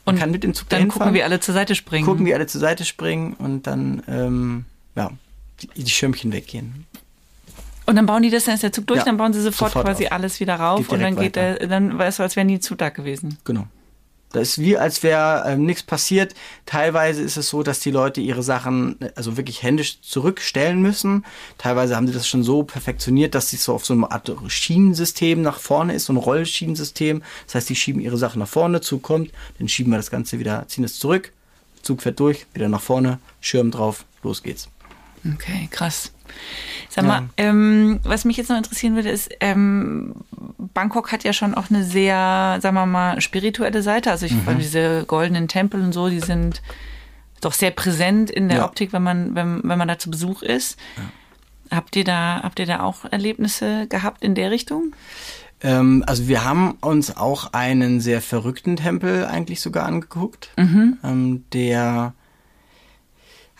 A: Man
B: und
A: kann mit dem Zug
B: dann gucken wir alle zur Seite springen.
A: gucken, wie alle zur Seite springen und dann ähm, ja, die, die Schirmchen weggehen.
B: Und dann bauen die das, dann ist der Zug durch,
A: Ja,
B: dann bauen sie sofort,
A: sofort
B: quasi
A: auf.
B: alles wieder rauf
A: Geht
B: und dann geht der, dann war es so, als wäre nie Zug da gewesen.
A: Genau. Das ist wie, als wäre ähm, nichts passiert. Teilweise ist es so, dass die Leute ihre Sachen also wirklich händisch zurückstellen müssen. Teilweise haben sie das schon so perfektioniert, dass sie so auf so einem Art Schienensystem nach vorne ist, so ein Rollschienensystem. Das heißt, die schieben ihre Sachen nach vorne, Zug kommt, dann schieben wir das Ganze wieder, ziehen es zurück, Zug fährt durch, wieder nach vorne, Schirm drauf, los geht's.
B: Okay, krass. Sag mal, ähm, was mich jetzt noch interessieren würde, ist, ähm, Bangkok hat ja schon auch eine sehr, sagen wir mal, spirituelle Seite. Also ich
A: Mhm.
B: fand diese goldenen Tempel und so, die sind doch sehr präsent in der
A: Ja.
B: Optik, wenn man, wenn, wenn man da zu Besuch ist. Habt ihr da, habt ihr da auch Erlebnisse gehabt in der Richtung?
A: Ähm, also wir haben uns auch einen sehr verrückten Tempel eigentlich sogar angeguckt, ähm, der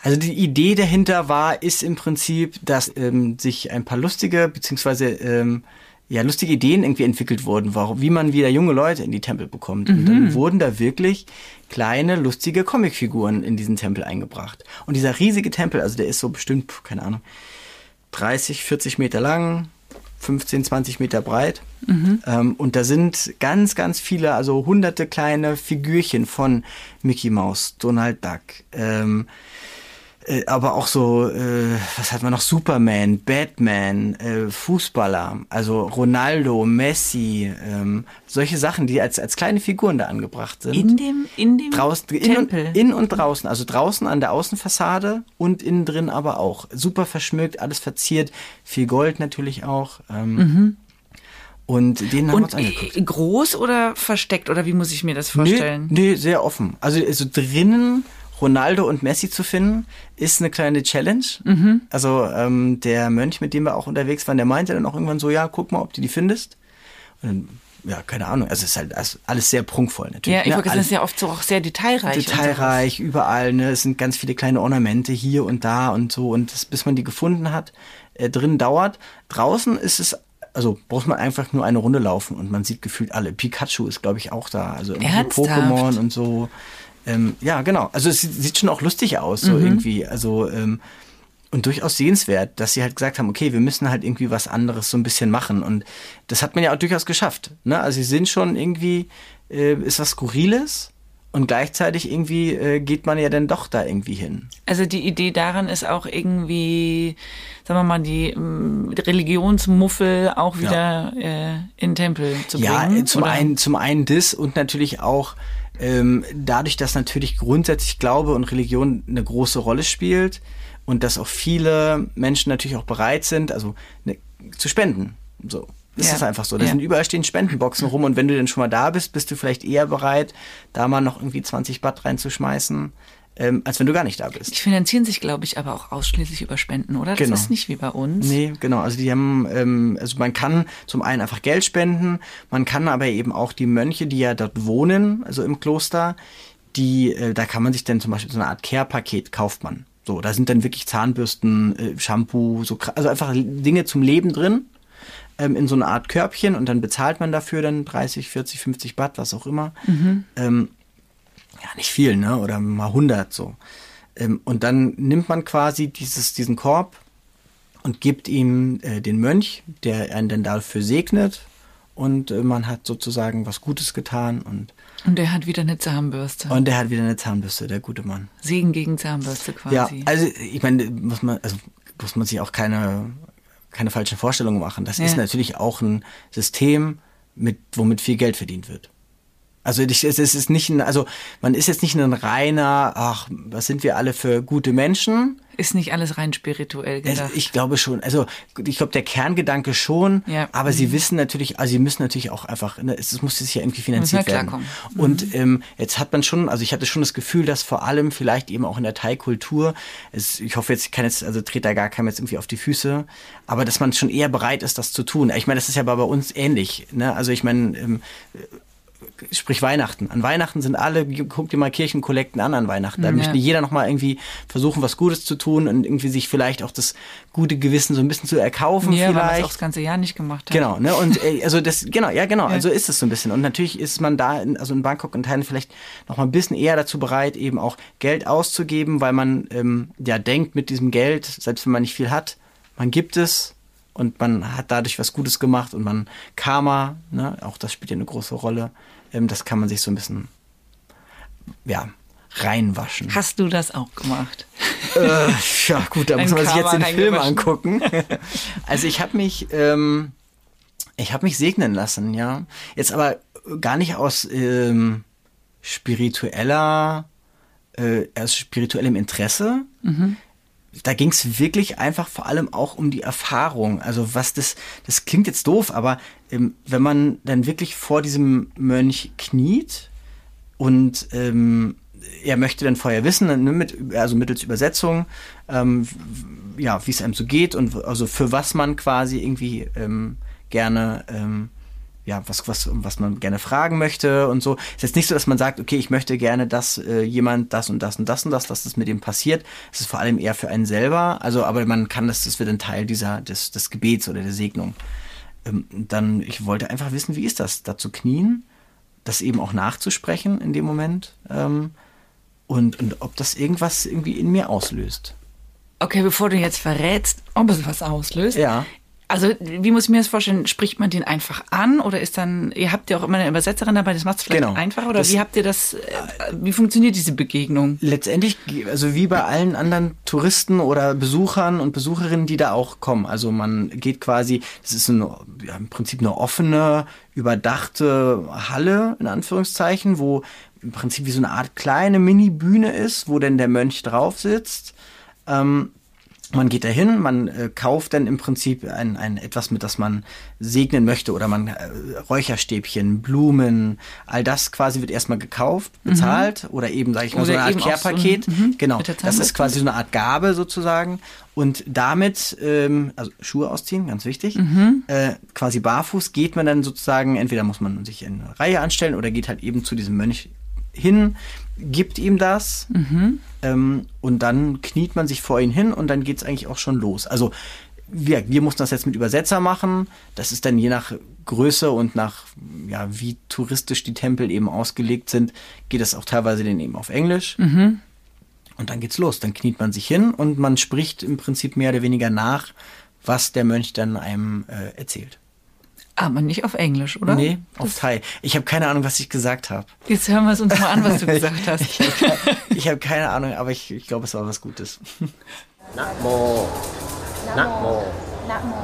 A: also die Idee dahinter war, ist im Prinzip, dass ähm, sich ein paar lustige beziehungsweise ähm, ja lustige Ideen irgendwie entwickelt wurden, warum, wie man wieder junge Leute in die Tempel bekommt. Und dann wurden da wirklich kleine lustige Comicfiguren in diesen Tempel eingebracht. Und dieser riesige Tempel, also der ist so bestimmt, keine Ahnung, 30, 40 Meter lang, 15, 20 Meter breit. Ähm, und da sind ganz, ganz viele, also hunderte kleine Figürchen von Mickey Mouse, Donald Duck, ähm, äh, aber auch so, äh, was hat man noch? Superman, Batman, äh, Fußballer, also Ronaldo, Messi, ähm, solche Sachen, die als, als kleine Figuren da angebracht sind.
B: In dem, in dem
A: draußen, in und,
B: Tempel.
A: in und draußen, also draußen an der Außenfassade und innen drin aber auch. Super verschmückt, alles verziert, viel Gold natürlich auch. Ähm, Und den haben wir uns
B: Mhm. Und
A: angeguckt.
B: groß oder versteckt oder wie muss ich mir das vorstellen?
A: Nee, nee, sehr offen. Also, also drinnen Ronaldo und Messi zu finden, ist eine kleine Challenge.
B: Mhm.
A: Also ähm, der Mönch, mit dem wir auch unterwegs waren, der meinte dann auch irgendwann so, ja, guck mal, ob du die findest. Und dann, ja, keine Ahnung. Also es ist halt alles- sehr prunkvoll natürlich.
B: Ja, ich
A: ne?
B: wollte sagen,
A: Alles
B: ist ja oft so auch sehr detailreich.
A: detailreich, überall. Ne? Es sind ganz viele kleine Ornamente hier und da und so. Und das, bis man die gefunden hat, äh, drin dauert. Draußen ist es, also braucht man einfach nur eine Runde laufen und man sieht gefühlt alle. Pikachu ist, glaube ich, auch da. Also irgendwie
B: Ernsthaft?
A: Pokémon und so. Ähm, ja, genau. Also es sieht, schon auch lustig aus, so
B: Mhm.
A: irgendwie. Also ähm, und durchaus sehenswert, dass sie halt gesagt haben, okay, wir müssen halt irgendwie was anderes so ein bisschen machen. Und das hat man ja auch durchaus geschafft. Ne? Also sie sind schon irgendwie, äh, ist was Skurriles und gleichzeitig irgendwie äh, geht man ja dann doch da irgendwie hin.
B: Also die Idee daran ist auch irgendwie, sagen wir mal, die ähm, Religionsmuffel auch wieder äh, in den Tempel zu
A: Ja,
B: bringen.
A: äh, zum
B: oder?
A: einen, zum einen das und natürlich auch ähm, dadurch, dass natürlich grundsätzlich Glaube und Religion eine große Rolle spielt und dass auch viele Menschen natürlich auch bereit sind, also ne, zu spenden. So. Ist
B: Ja.
A: das einfach so. Da
B: Ja.
A: sind überall stehen Spendenboxen rum und wenn du dann schon mal da bist, bist du vielleicht eher bereit, da mal noch irgendwie 20 Baht reinzuschmeißen, ähm, als wenn du gar nicht da bist.
B: Die finanzieren sich, glaube ich, aber auch ausschließlich über Spenden, oder? Das
A: Genau.
B: ist nicht wie bei uns.
A: Nee, genau. Also die haben, ähm, also man kann zum einen einfach Geld spenden, man kann aber eben auch die Mönche, die ja dort wohnen, also im Kloster, die, äh, da kann man sich dann zum Beispiel so eine Art Care-Paket kauft man. So, da sind dann wirklich Zahnbürsten, äh, Shampoo, so, also einfach Dinge zum Leben drin, ähm, in so eine Art Körbchen und dann bezahlt man dafür dann 30, 40, 50 Baht, was auch immer. Ähm, ja, nicht viel, ne? Oder mal 100 so. Ähm, und dann nimmt man quasi dieses, diesen Korb und gibt ihm äh, den Mönch, der einen dann dafür segnet. Und äh, man hat sozusagen was Gutes getan und,
B: Und der hat wieder eine Zahnbürste.
A: und der hat wieder eine Zahnbürste, der gute Mann.
B: Segen gegen Zahnbürste quasi.
A: Ja, also ich meine, muss man, also muss man sich auch keine, keine falschen Vorstellungen machen. Das
B: Ja.
A: ist natürlich auch ein System, mit, womit viel Geld verdient wird. Also ich, es ist nicht ein, also man ist jetzt nicht ein reiner, ach, was sind wir alle für gute Menschen?
B: Ist nicht alles rein spirituell gedacht.
A: ich glaube schon, also ich glaube der Kerngedanke schon,
B: Ja.
A: aber sie wissen natürlich, also sie müssen natürlich auch einfach, ne, es, muss sich ja irgendwie finanziert
B: ja
A: werden.
B: klarkommen.
A: Und ähm, jetzt hat man schon, also ich hatte schon das Gefühl, dass vor allem vielleicht eben auch in der Thai-Kultur, ich hoffe jetzt, ich kann jetzt, also trete da gar keinem jetzt irgendwie auf die Füße, aber dass man schon eher bereit ist, das zu tun. Ich meine, das ist ja bei uns ähnlich, ne? Also ich meine, ähm, sprich Weihnachten. An Weihnachten sind alle, guck dir mal Kirchenkollekten an an Weihnachten. Da
B: Ja.
A: möchte jeder nochmal irgendwie versuchen, was Gutes zu tun und irgendwie sich vielleicht auch das gute Gewissen so ein bisschen zu erkaufen
B: ja, weil
A: vielleicht.
B: auch das ganze Jahr nicht gemacht hat.
A: Genau, ne? Und äh, also das, genau, ja genau, also ist es so ein bisschen. Und natürlich ist man da, in, also in Bangkok und Thailand vielleicht noch mal ein bisschen eher dazu bereit, eben auch Geld auszugeben, weil man ähm, ja denkt, mit diesem Geld, selbst wenn man nicht viel hat, man gibt es und man hat dadurch was Gutes gemacht und man Karma, ne, auch das spielt ja eine große Rolle. Ähm, das kann man sich so ein bisschen, ja, reinwaschen.
B: Hast du das auch gemacht?
A: Äh, ja, gut, da muss man sich jetzt den Film angucken. Also ich habe mich, ähm, ich habe mich segnen lassen, ja. Jetzt aber gar nicht aus ähm, spiritueller, äh, aus spirituellem Interesse. Da ging es wirklich einfach vor allem auch um die Erfahrung. Also was das, das klingt jetzt doof, aber ähm, wenn man dann wirklich vor diesem Mönch kniet und ähm, er möchte dann vorher wissen, ne, also mittels Übersetzung, ähm, ja, wie es einem so geht und also für was man quasi irgendwie ähm, gerne, ähm, ja, was, was, was man gerne fragen möchte und so. ist jetzt nicht so, dass man sagt, okay, ich möchte gerne, dass äh, jemand das und das und das und das, dass das mit ihm passiert. Es ist vor allem eher für einen selber, also aber man kann das, das wird ein Teil dieser, des, des Gebets oder der Segnung. Ähm, dann, ich wollte einfach wissen, wie ist das, da zu knien, das eben auch nachzusprechen in dem Moment ähm, und, und ob das irgendwas irgendwie in mir auslöst.
B: Okay, bevor du jetzt verrätst, ob es was auslöst.
A: Ja.
B: Also, wie muss ich mir das vorstellen? Spricht man den einfach an oder ist dann, ihr habt ja auch immer eine Übersetzerin dabei, das macht es vielleicht
A: Genau.
B: einfacher oder
A: Das-
B: wie habt ihr das, äh, wie funktioniert diese Begegnung?
A: Letztendlich, also wie bei allen anderen Touristen oder Besuchern und Besucherinnen, die da auch kommen. Also man geht quasi, das ist eine, ja, im Prinzip eine offene, überdachte Halle, in Anführungszeichen, wo im Prinzip wie so eine Art kleine Mini-Bühne ist, wo denn der Mönch drauf sitzt. Ähm, man geht dahin, man äh, kauft dann im Prinzip ein, ein etwas, mit das man segnen möchte oder man äh, Räucherstäbchen, Blumen, all das quasi wird erstmal gekauft, bezahlt oder eben sage ich mal so
B: Oder
A: eine Art
B: auch so ein-
A: Care-Paket.
B: mhm,
A: genau, das ist quasi so eine Art Gabe sozusagen und damit ähm, also Schuhe ausziehen, ganz wichtig.
B: Mhm.
A: Äh, quasi barfuß geht man dann sozusagen entweder muss man sich in eine Reihe anstellen oder geht halt eben zu diesem Mönch hin, gibt ihm das
B: Mhm.
A: ähm, und dann kniet man sich vor ihn hin und dann geht's eigentlich auch schon los. Also wir, wir mussten das jetzt mit Übersetzer machen. Das ist dann je nach Größe und nach ja, wie touristisch die Tempel eben ausgelegt sind, geht es auch teilweise dann eben auf Englisch.
B: Mhm.
A: Und dann geht's los. Dann kniet man sich hin und man spricht im Prinzip mehr oder weniger nach, was der Mönch dann einem äh, erzählt.
B: Aber nicht auf Englisch, oder?
A: Nee, auf das Thai. Ich habe keine Ahnung, was ich gesagt habe.
B: Jetzt hören wir es uns mal an, was du gesagt hast.
A: ich, ich habe keine, Ahnung, aber ich, ich glaube, es war was Gutes.
G: Nakmo. Nakmo. Nakmo.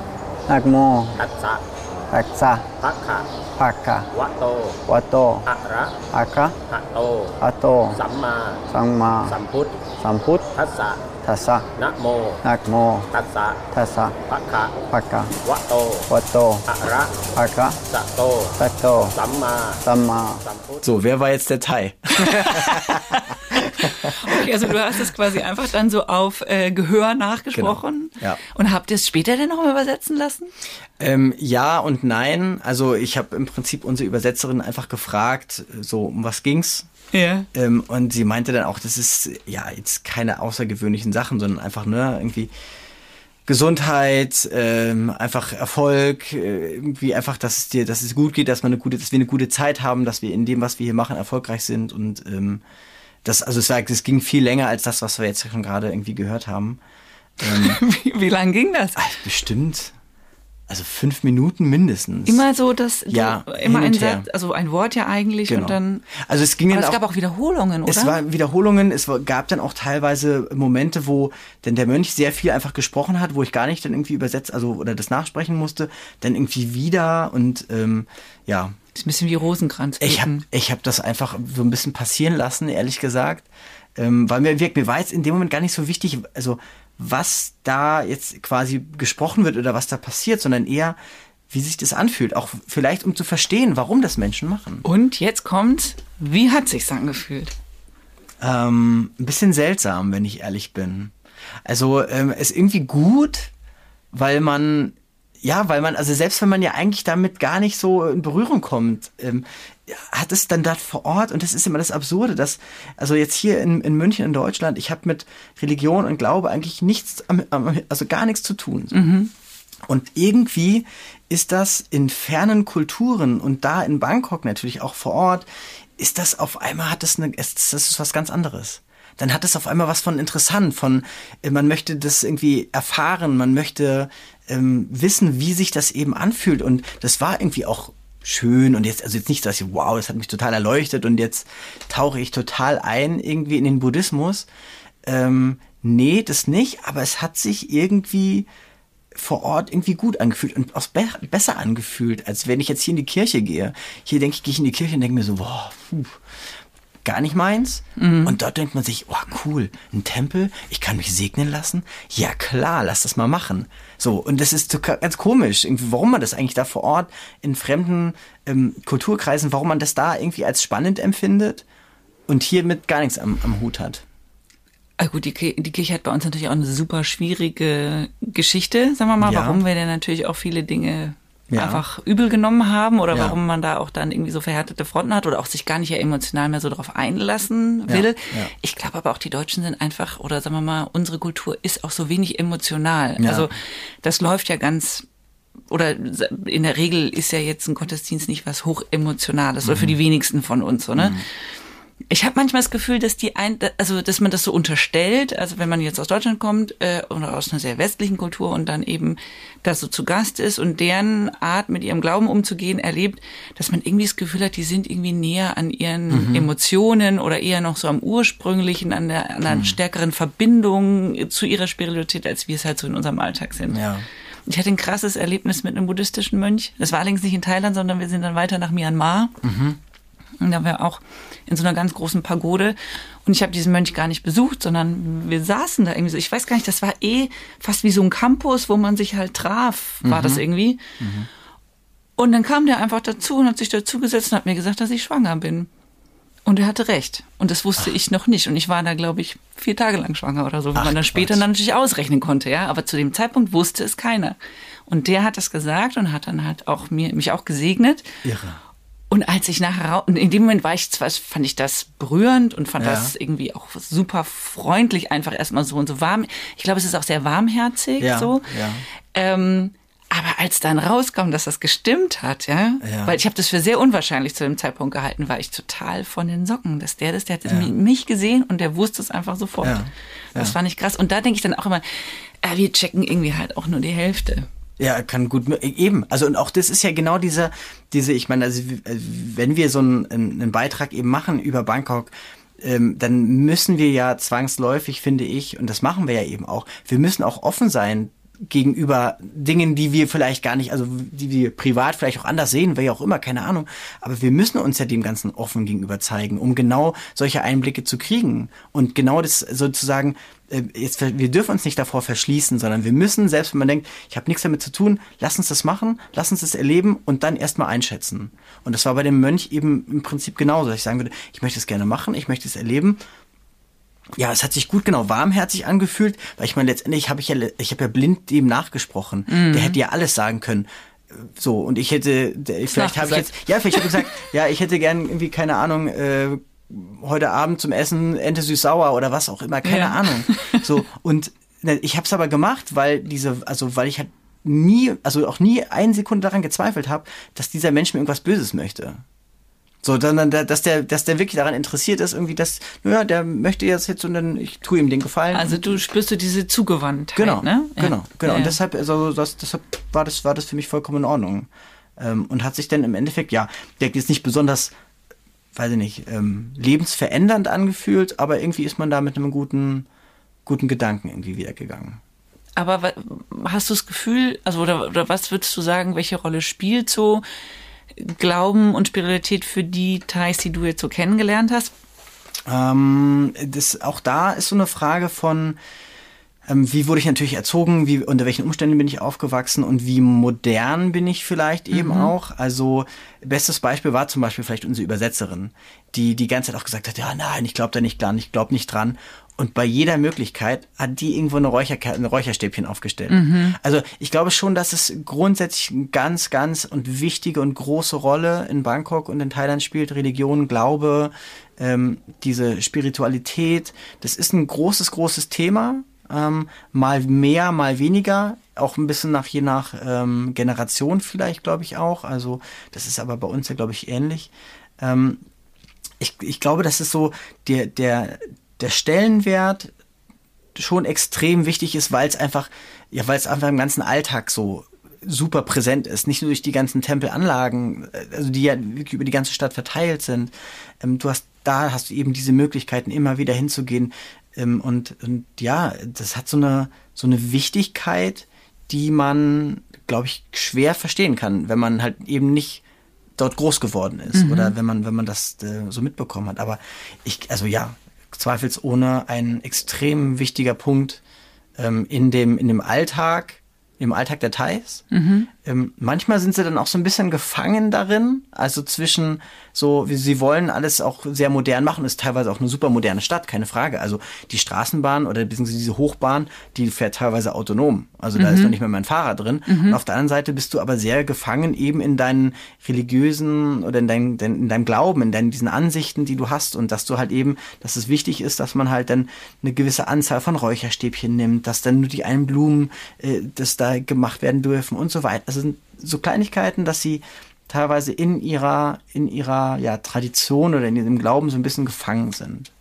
G: Nakmo. Nakmo. โม
D: นักโม
G: ตัสสะ
D: ตักษะ
G: ภะคะ
D: ภะคะ
G: วะโต
D: วะโต
G: อะระ
D: อะคะ
G: หะโต
D: อะโต
G: สัมมา
D: สัมมา
G: สัมพุทธ
D: สัมพุทธ
G: ทัสสะ
D: ทัสสะ
G: นะโม
D: นักโม
G: ตัสสะ
D: ทัสสะ
G: ภะคะ
D: ภะคะ
G: วะโต
D: วะโต
G: อะระ
D: อะคะ
G: สะโต
D: ตะโต
G: สัมมา
D: สัมมา
G: สัมพุทธ
A: So, wer war jetzt der Thai?
B: Okay, also du hast es quasi einfach dann so auf äh, Gehör nachgesprochen.
A: Genau, ja.
B: Und habt ihr es später denn noch mal übersetzen lassen?
A: Ähm, ja und nein. Also ich habe im Prinzip unsere Übersetzerin einfach gefragt, so um was ging's.
B: Ja.
A: Ähm, und sie meinte dann auch, das ist ja jetzt keine außergewöhnlichen Sachen, sondern einfach ne irgendwie Gesundheit, ähm, einfach Erfolg, äh, irgendwie einfach, dass es dir, dass es gut geht, dass man eine gute, dass wir eine gute Zeit haben, dass wir in dem, was wir hier machen, erfolgreich sind und ähm, das, also es war, es ging viel länger als das, was wir jetzt schon gerade irgendwie gehört haben. Ähm,
B: Wie, wie lang ging das?
A: ah, bestimmt, also fünf Minuten mindestens.
B: Immer so, dass
A: Ja,
B: du, immer ein. Satz, also ein Wort ja eigentlich
A: Genau.
B: und dann.
A: Also es ging
B: Aber
A: dann
B: es
A: auch,
B: gab auch Wiederholungen, oder?
A: Es war Wiederholungen, es gab dann auch teilweise Momente, wo denn der Mönch sehr viel einfach gesprochen hat, wo ich gar nicht dann irgendwie übersetzt, also oder das nachsprechen musste, dann irgendwie wieder und ähm, ja,
B: Das ist ein bisschen wie Rosenkranz.
A: ich habe
B: beten.
A: ich hab das einfach so ein bisschen passieren lassen, ehrlich gesagt, ähm, weil mir wirkt, mir war jetzt in dem Moment gar nicht so wichtig, also was da jetzt quasi gesprochen wird oder was da passiert, sondern eher wie sich das anfühlt, auch vielleicht um zu verstehen, warum das Menschen machen.
B: Und jetzt kommt, wie hat sich's angefühlt?
A: Ähm, ein bisschen seltsam, wenn ich ehrlich bin. Also ähm, ist irgendwie gut, weil man, ja, weil man, also selbst wenn man ja eigentlich damit gar nicht so in Berührung kommt, ähm, hat es dann dort vor Ort, und das ist immer das Absurde, dass, also jetzt hier in, in München in Deutschland, ich habe mit Religion und Glaube eigentlich nichts, also gar nichts zu tun. Und irgendwie ist das in fernen Kulturen und da in Bangkok natürlich auch vor Ort, ist das auf einmal hat das eine, das ist was ganz anderes. Dann hat es auf einmal was von interessant, von äh, man möchte das irgendwie erfahren, man möchte ähm, wissen, wie sich das eben anfühlt. Und das war irgendwie auch schön und jetzt, also jetzt nicht, dass ich, wow, das hat mich total erleuchtet und jetzt tauche ich total ein irgendwie in den Buddhismus. Ähm, nee, das nicht, aber es hat sich irgendwie vor Ort irgendwie gut angefühlt und auch be besser angefühlt, als wenn ich jetzt hier in die Kirche gehe. Hier denke ich, gehe ich in die Kirche und denke mir so, boah, puh, gar nicht meins. Und dort denkt man sich, oh cool, ein Tempel, ich kann mich segnen lassen. Ja klar, lass das mal machen. So, und das ist ganz komisch, irgendwie, warum man das eigentlich da vor Ort in fremden ähm, Kulturkreisen, warum man das da irgendwie als spannend empfindet und hier mit gar nichts am, am Hut hat.
B: Ah, gut, die, die Kirche hat bei uns natürlich auch eine super schwierige Geschichte, sagen wir mal,
A: Ja.
B: warum wir denn natürlich auch viele Dinge
A: Ja.
B: einfach übel genommen haben oder
A: Ja.
B: warum man da auch dann irgendwie so verhärtete Fronten hat oder auch sich gar nicht ja emotional mehr so darauf einlassen will.
A: ja.
B: Ich glaube aber auch, die Deutschen sind einfach, oder sagen wir mal, unsere Kultur ist auch so wenig emotional. Also das läuft ja ganz oder in der Regel ist ja jetzt ein Gottesdienst nicht was hochemotionales oder für
A: Mhm.
B: die wenigsten von uns, so, ne? Ich habe manchmal das Gefühl, dass die ein, also dass man das so unterstellt, also wenn man jetzt aus Deutschland kommt äh, oder aus einer sehr westlichen Kultur und dann eben da so zu Gast ist und deren Art mit ihrem Glauben umzugehen erlebt, dass man irgendwie das Gefühl hat, die sind irgendwie näher an ihren Emotionen oder eher noch so am ursprünglichen, an der an einer stärkeren Verbindung zu ihrer Spiritualität, als wir es halt so in unserem Alltag sind.
A: Ja.
B: Ich hatte ein krasses Erlebnis mit einem buddhistischen Mönch. Das war allerdings nicht in Thailand, sondern wir sind dann weiter nach Myanmar. Und da war auch in so einer ganz großen Pagode. Und ich habe diesen Mönch gar nicht besucht, sondern wir saßen da irgendwie so. Ich weiß gar nicht, das war eh fast wie so ein Campus, wo man sich halt traf, war das irgendwie. Und dann kam der einfach dazu und hat sich dazugesetzt und hat mir gesagt, dass ich schwanger bin. Und er hatte recht. Und das wusste ich noch nicht. Und ich war da, glaube ich, vier Tage lang schwanger oder so, wie
A: Ach,
B: man dann später dann natürlich ausrechnen konnte, ja. Aber zu dem Zeitpunkt wusste es keiner. Und der hat das gesagt und hat dann halt auch mir, mich auch gesegnet.
A: Irre.
B: Und als ich nachher, in dem Moment war ich zwar, fand ich das berührend und fand
A: Ja.
B: das irgendwie auch super freundlich, einfach erstmal so und so warm. Ich glaube, es ist auch sehr warmherzig,
A: Ja,
B: so.
A: ja.
B: Ähm, aber als dann rauskam, dass das gestimmt hat, ja,
A: Ja.
B: weil ich habe das für sehr unwahrscheinlich zu dem Zeitpunkt gehalten, war ich total von den Socken, dass der das, der hat mich gesehen und der wusste es einfach sofort.
A: Ja,
B: Das
A: ja.
B: fand ich krass. Und da denke ich dann auch immer, äh, wir checken irgendwie halt auch nur die Hälfte.
A: Ja, kann gut mö- eben. Also und auch das ist ja genau diese, diese, ich meine, also äh, wenn wir so einen, einen Beitrag eben machen über Bangkok, ähm, dann müssen wir ja zwangsläufig, finde ich, und das machen wir ja eben auch, wir müssen auch offen sein gegenüber Dingen, die wir vielleicht gar nicht, also die wir privat vielleicht auch anders sehen, wer ja auch immer, keine Ahnung. Aber wir müssen uns ja dem Ganzen offen gegenüber zeigen, um genau solche Einblicke zu kriegen. Und genau das sozusagen, äh, jetzt, wir dürfen uns nicht davor verschließen, sondern wir müssen, selbst wenn man denkt, ich habe nichts damit zu tun, lass uns das machen, lass uns das erleben und dann erstmal einschätzen. Und das war bei dem Mönch eben im Prinzip genauso, dass ich sagen würde, ich möchte es gerne machen, ich möchte es erleben ja, es hat sich gut genau warmherzig angefühlt, weil ich meine, letztendlich habe ich ja, ich habe ja blind dem nachgesprochen. Der hätte ja alles sagen können. So, und ich hätte, der, vielleicht habe ich jetzt, ja, vielleicht habe ich gesagt, ja, ich hätte gern irgendwie, keine Ahnung, äh, heute Abend zum Essen Ente süß-sauer oder was auch immer, keine
B: Ja.
A: Ahnung. So, und ne, ich habe es aber gemacht, weil diese, also weil ich halt nie, also auch nie eine Sekunde daran gezweifelt habe, dass dieser Mensch mir irgendwas Böses möchte. So, dann, dann, dass der, dass der wirklich daran interessiert ist, irgendwie, dass, naja, der möchte jetzt jetzt und dann, ich tue ihm den Gefallen.
B: Also du spürst du diese Zugewandtheit,
A: genau,
B: ne? Ja.
A: genau, genau.
B: Ja,
A: Und deshalb, also, das, deshalb war das, war das für mich vollkommen in Ordnung. Ähm, und hat sich dann im Endeffekt, ja, der ist nicht besonders, weiß ich nicht, ähm, lebensverändernd angefühlt, aber irgendwie ist man da mit einem guten, guten Gedanken irgendwie wieder gegangen.
B: Aber hast du das Gefühl, also oder, oder was würdest du sagen, welche Rolle spielt so Glauben und Spiritualität für die Thais, die du jetzt so kennengelernt hast?
A: Ähm, das, auch da ist so eine Frage von, ähm, wie wurde ich natürlich erzogen, wie, unter welchen Umständen bin ich aufgewachsen und wie modern bin ich vielleicht eben auch. Also, bestes Beispiel war zum Beispiel vielleicht unsere Übersetzerin, die die ganze Zeit auch gesagt hat, ja, nein, ich glaube da nicht dran, ich glaube nicht dran. Und bei jeder Möglichkeit hat die irgendwo eine, Räucherker ein Räucherstäbchen aufgestellt. Also ich glaube schon, dass es grundsätzlich eine ganz, ganz und wichtige und große Rolle in Bangkok und in Thailand spielt. Religion, Glaube, ähm, diese Spiritualität. Das ist ein großes, großes Thema. Ähm, mal mehr, mal weniger. Auch ein bisschen nach je nach ähm, Generation vielleicht, glaube ich auch. Also das ist aber bei uns ja, glaube ich, ähnlich. Ähm, ich, ich glaube, das ist so der, der, der Stellenwert schon extrem wichtig ist, weil es einfach, ja, weil es einfach im ganzen Alltag so super präsent ist. Nicht nur durch die ganzen Tempelanlagen, äh, also die ja wirklich über die ganze Stadt verteilt sind. Ähm, du hast, da hast du eben diese Möglichkeiten, immer wieder hinzugehen. Ähm, und, und ja, das hat so eine, so eine Wichtigkeit, die man, glaube ich, schwer verstehen kann, wenn man halt eben nicht dort groß geworden ist oder wenn man wenn man das äh, so mitbekommen hat. Aber ich, also ja, zweifelsohne ein extrem wichtiger Punkt ähm, in dem in dem Alltag, im Alltag der Thais. Ähm, manchmal sind sie dann auch so ein bisschen gefangen darin, also zwischen so, wie sie wollen alles auch sehr modern machen, ist teilweise auch eine super moderne Stadt, keine Frage. Also die Straßenbahn oder beziehungsweise diese Hochbahn, die fährt teilweise autonom. Also da ist noch nicht mehr mein Fahrer drin. Und auf der anderen Seite bist du aber sehr gefangen eben in deinen religiösen oder in, dein, dein, in deinem Glauben, in deinen diesen Ansichten, die du hast und dass du halt eben, dass es wichtig ist, dass man halt dann eine gewisse Anzahl von Räucherstäbchen nimmt, dass dann nur die einen Blumen, äh, das da gemacht werden dürfen und so weiter. Also sind so Kleinigkeiten, dass sie teilweise in ihrer, in ihrer ja, Tradition oder in ihrem Glauben so ein bisschen gefangen sind.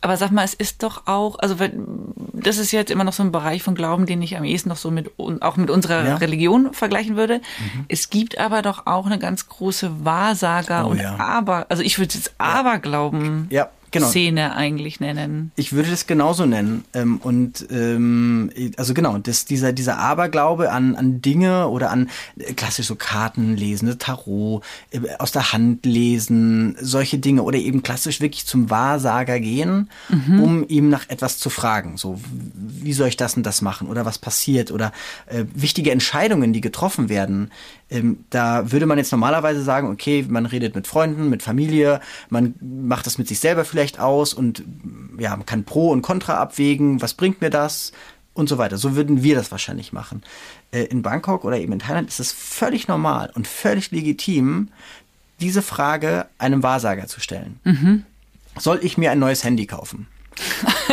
B: Aber sag mal, es ist doch auch, also wenn- das ist jetzt immer noch so ein Bereich von Glauben, den ich am ehesten noch so mit auch mit unserer
A: Ja.
B: Religion vergleichen würde. Es gibt aber doch auch eine ganz große Wahrsager
A: Oh
B: und
A: ja.
B: Aber, also ich würde jetzt Aberglauben
A: Ja, genau.
B: Szene eigentlich nennen.
A: Ich würde das genauso nennen. Ähm, und ähm, also genau, das, dieser, dieser Aberglaube an, an Dinge oder an äh, klassisch so Karten lesen, Tarot, äh, aus der Hand lesen, solche Dinge oder eben klassisch wirklich zum Wahrsager gehen, um ihm nach etwas zu fragen. So, wie soll ich das und das machen oder was passiert oder äh, wichtige Entscheidungen, die getroffen werden. Ähm, da würde man jetzt normalerweise sagen, okay, man redet mit Freunden, mit Familie, man macht das mit sich selber vielleicht aus und ja, man kann Pro und Contra abwägen, was bringt mir das und so weiter. So würden wir das wahrscheinlich machen. Äh, in Bangkok oder eben in Thailand ist es völlig normal und völlig legitim, diese Frage einem Wahrsager zu stellen. Soll ich mir ein neues Handy kaufen?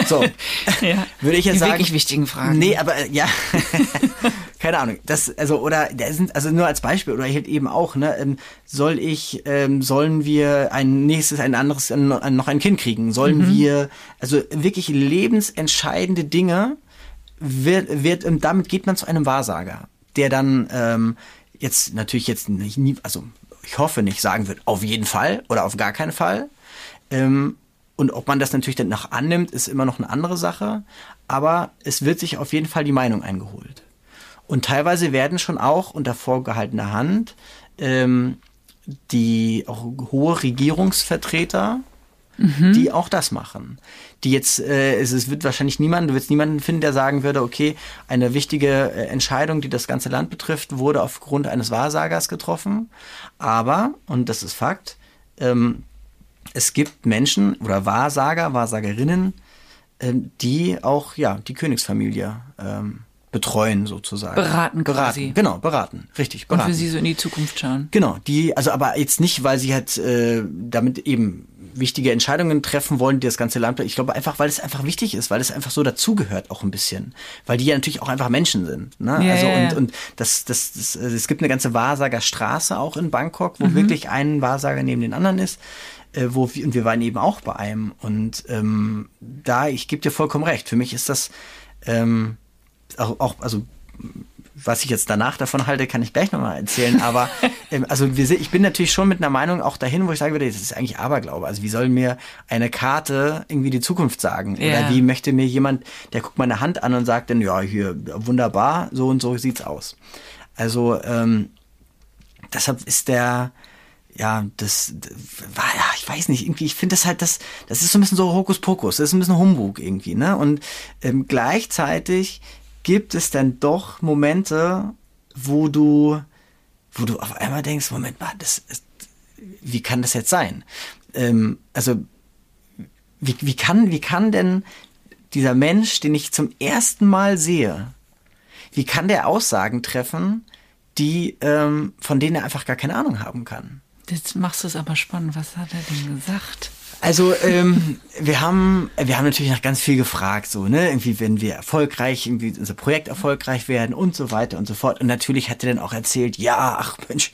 A: So,
B: Ja.
A: würde ich jetzt
B: Die
A: sagen.
B: wirklich wichtigen Fragen.
A: Nee, aber äh, ja, keine Ahnung. Das also oder da sind also nur als Beispiel oder halt eben auch ne. Ähm, soll ich ähm, sollen wir ein nächstes ein anderes ein, noch ein Kind kriegen? Sollen wir also wirklich lebensentscheidende Dinge wird wird damit geht man zu einem Wahrsager, der dann ähm, jetzt natürlich jetzt nicht nie also ich hoffe nicht sagen wird auf jeden Fall oder auf gar keinen Fall. Ähm, und ob man das natürlich dann noch annimmt, ist immer noch eine andere Sache. Aber es wird sich auf jeden Fall die Meinung eingeholt. Und teilweise werden schon auch unter vorgehaltener Hand ähm, die auch hohe Regierungsvertreter, die auch das machen. Die jetzt, äh, es, es wird wahrscheinlich niemand, du wirst niemanden finden, der sagen würde, okay, eine wichtige äh, Entscheidung, die das ganze Land betrifft, wurde aufgrund eines Wahrsagers getroffen. Aber, und das ist Fakt, ähm, es gibt Menschen oder Wahrsager, Wahrsagerinnen, ähm, die auch ja die Königsfamilie ähm, betreuen sozusagen.
B: Beraten quasi.
A: Beraten, genau, beraten, richtig,
B: Und
A: beraten.
B: für sie so in die Zukunft schauen.
A: Genau, die, also aber jetzt nicht, weil sie halt äh, damit eben wichtige Entscheidungen treffen wollen, die das ganze Land. Ich glaube einfach, weil es einfach wichtig ist, weil es einfach so dazugehört auch ein bisschen, weil die ja natürlich auch einfach Menschen sind. Ne?
B: Ja,
A: also
B: ja,
A: und und das, das, das, äh, es gibt eine ganze Wahrsagerstraße auch in Bangkok, wo wirklich ein Wahrsager neben den anderen ist. Äh, wo wir, und wir waren eben auch bei einem und ähm, da ich gebe dir vollkommen recht. Für mich ist das ähm, auch, auch also was ich jetzt danach davon halte, kann ich gleich nochmal erzählen. Aber ähm, also wir, ich bin natürlich schon mit einer Meinung auch dahin, wo ich sagen würde, das ist eigentlich Aberglaube. Also wie soll mir eine Karte irgendwie die Zukunft sagen?
B: Ja.
A: Oder wie möchte mir jemand, der guckt meine Hand an und sagt dann, ja, hier, wunderbar, so und so sieht's aus. Also ähm, deshalb ist der, ja, das, das war, ja, ich weiß nicht, irgendwie, ich finde das halt, das, das ist so ein bisschen so Hokuspokus, das ist ein bisschen Humbug irgendwie, ne? Und ähm, gleichzeitig gibt es dann doch Momente, wo du, wo du auf einmal denkst, Moment mal, das ist, wie kann das jetzt sein? Ähm, also, wie, wie kann, wie kann denn dieser Mensch, den ich zum ersten Mal sehe, wie kann der Aussagen treffen, die, ähm, von denen er einfach gar keine Ahnung haben kann?
B: Jetzt machst du es aber spannend. Was hat er denn gesagt?
A: Also ähm, wir haben wir haben natürlich nach ganz viel gefragt, so ne, irgendwie wenn wir erfolgreich, irgendwie unser Projekt erfolgreich werden und so weiter und so fort. Und natürlich hat er dann auch erzählt, ja, ach Mensch,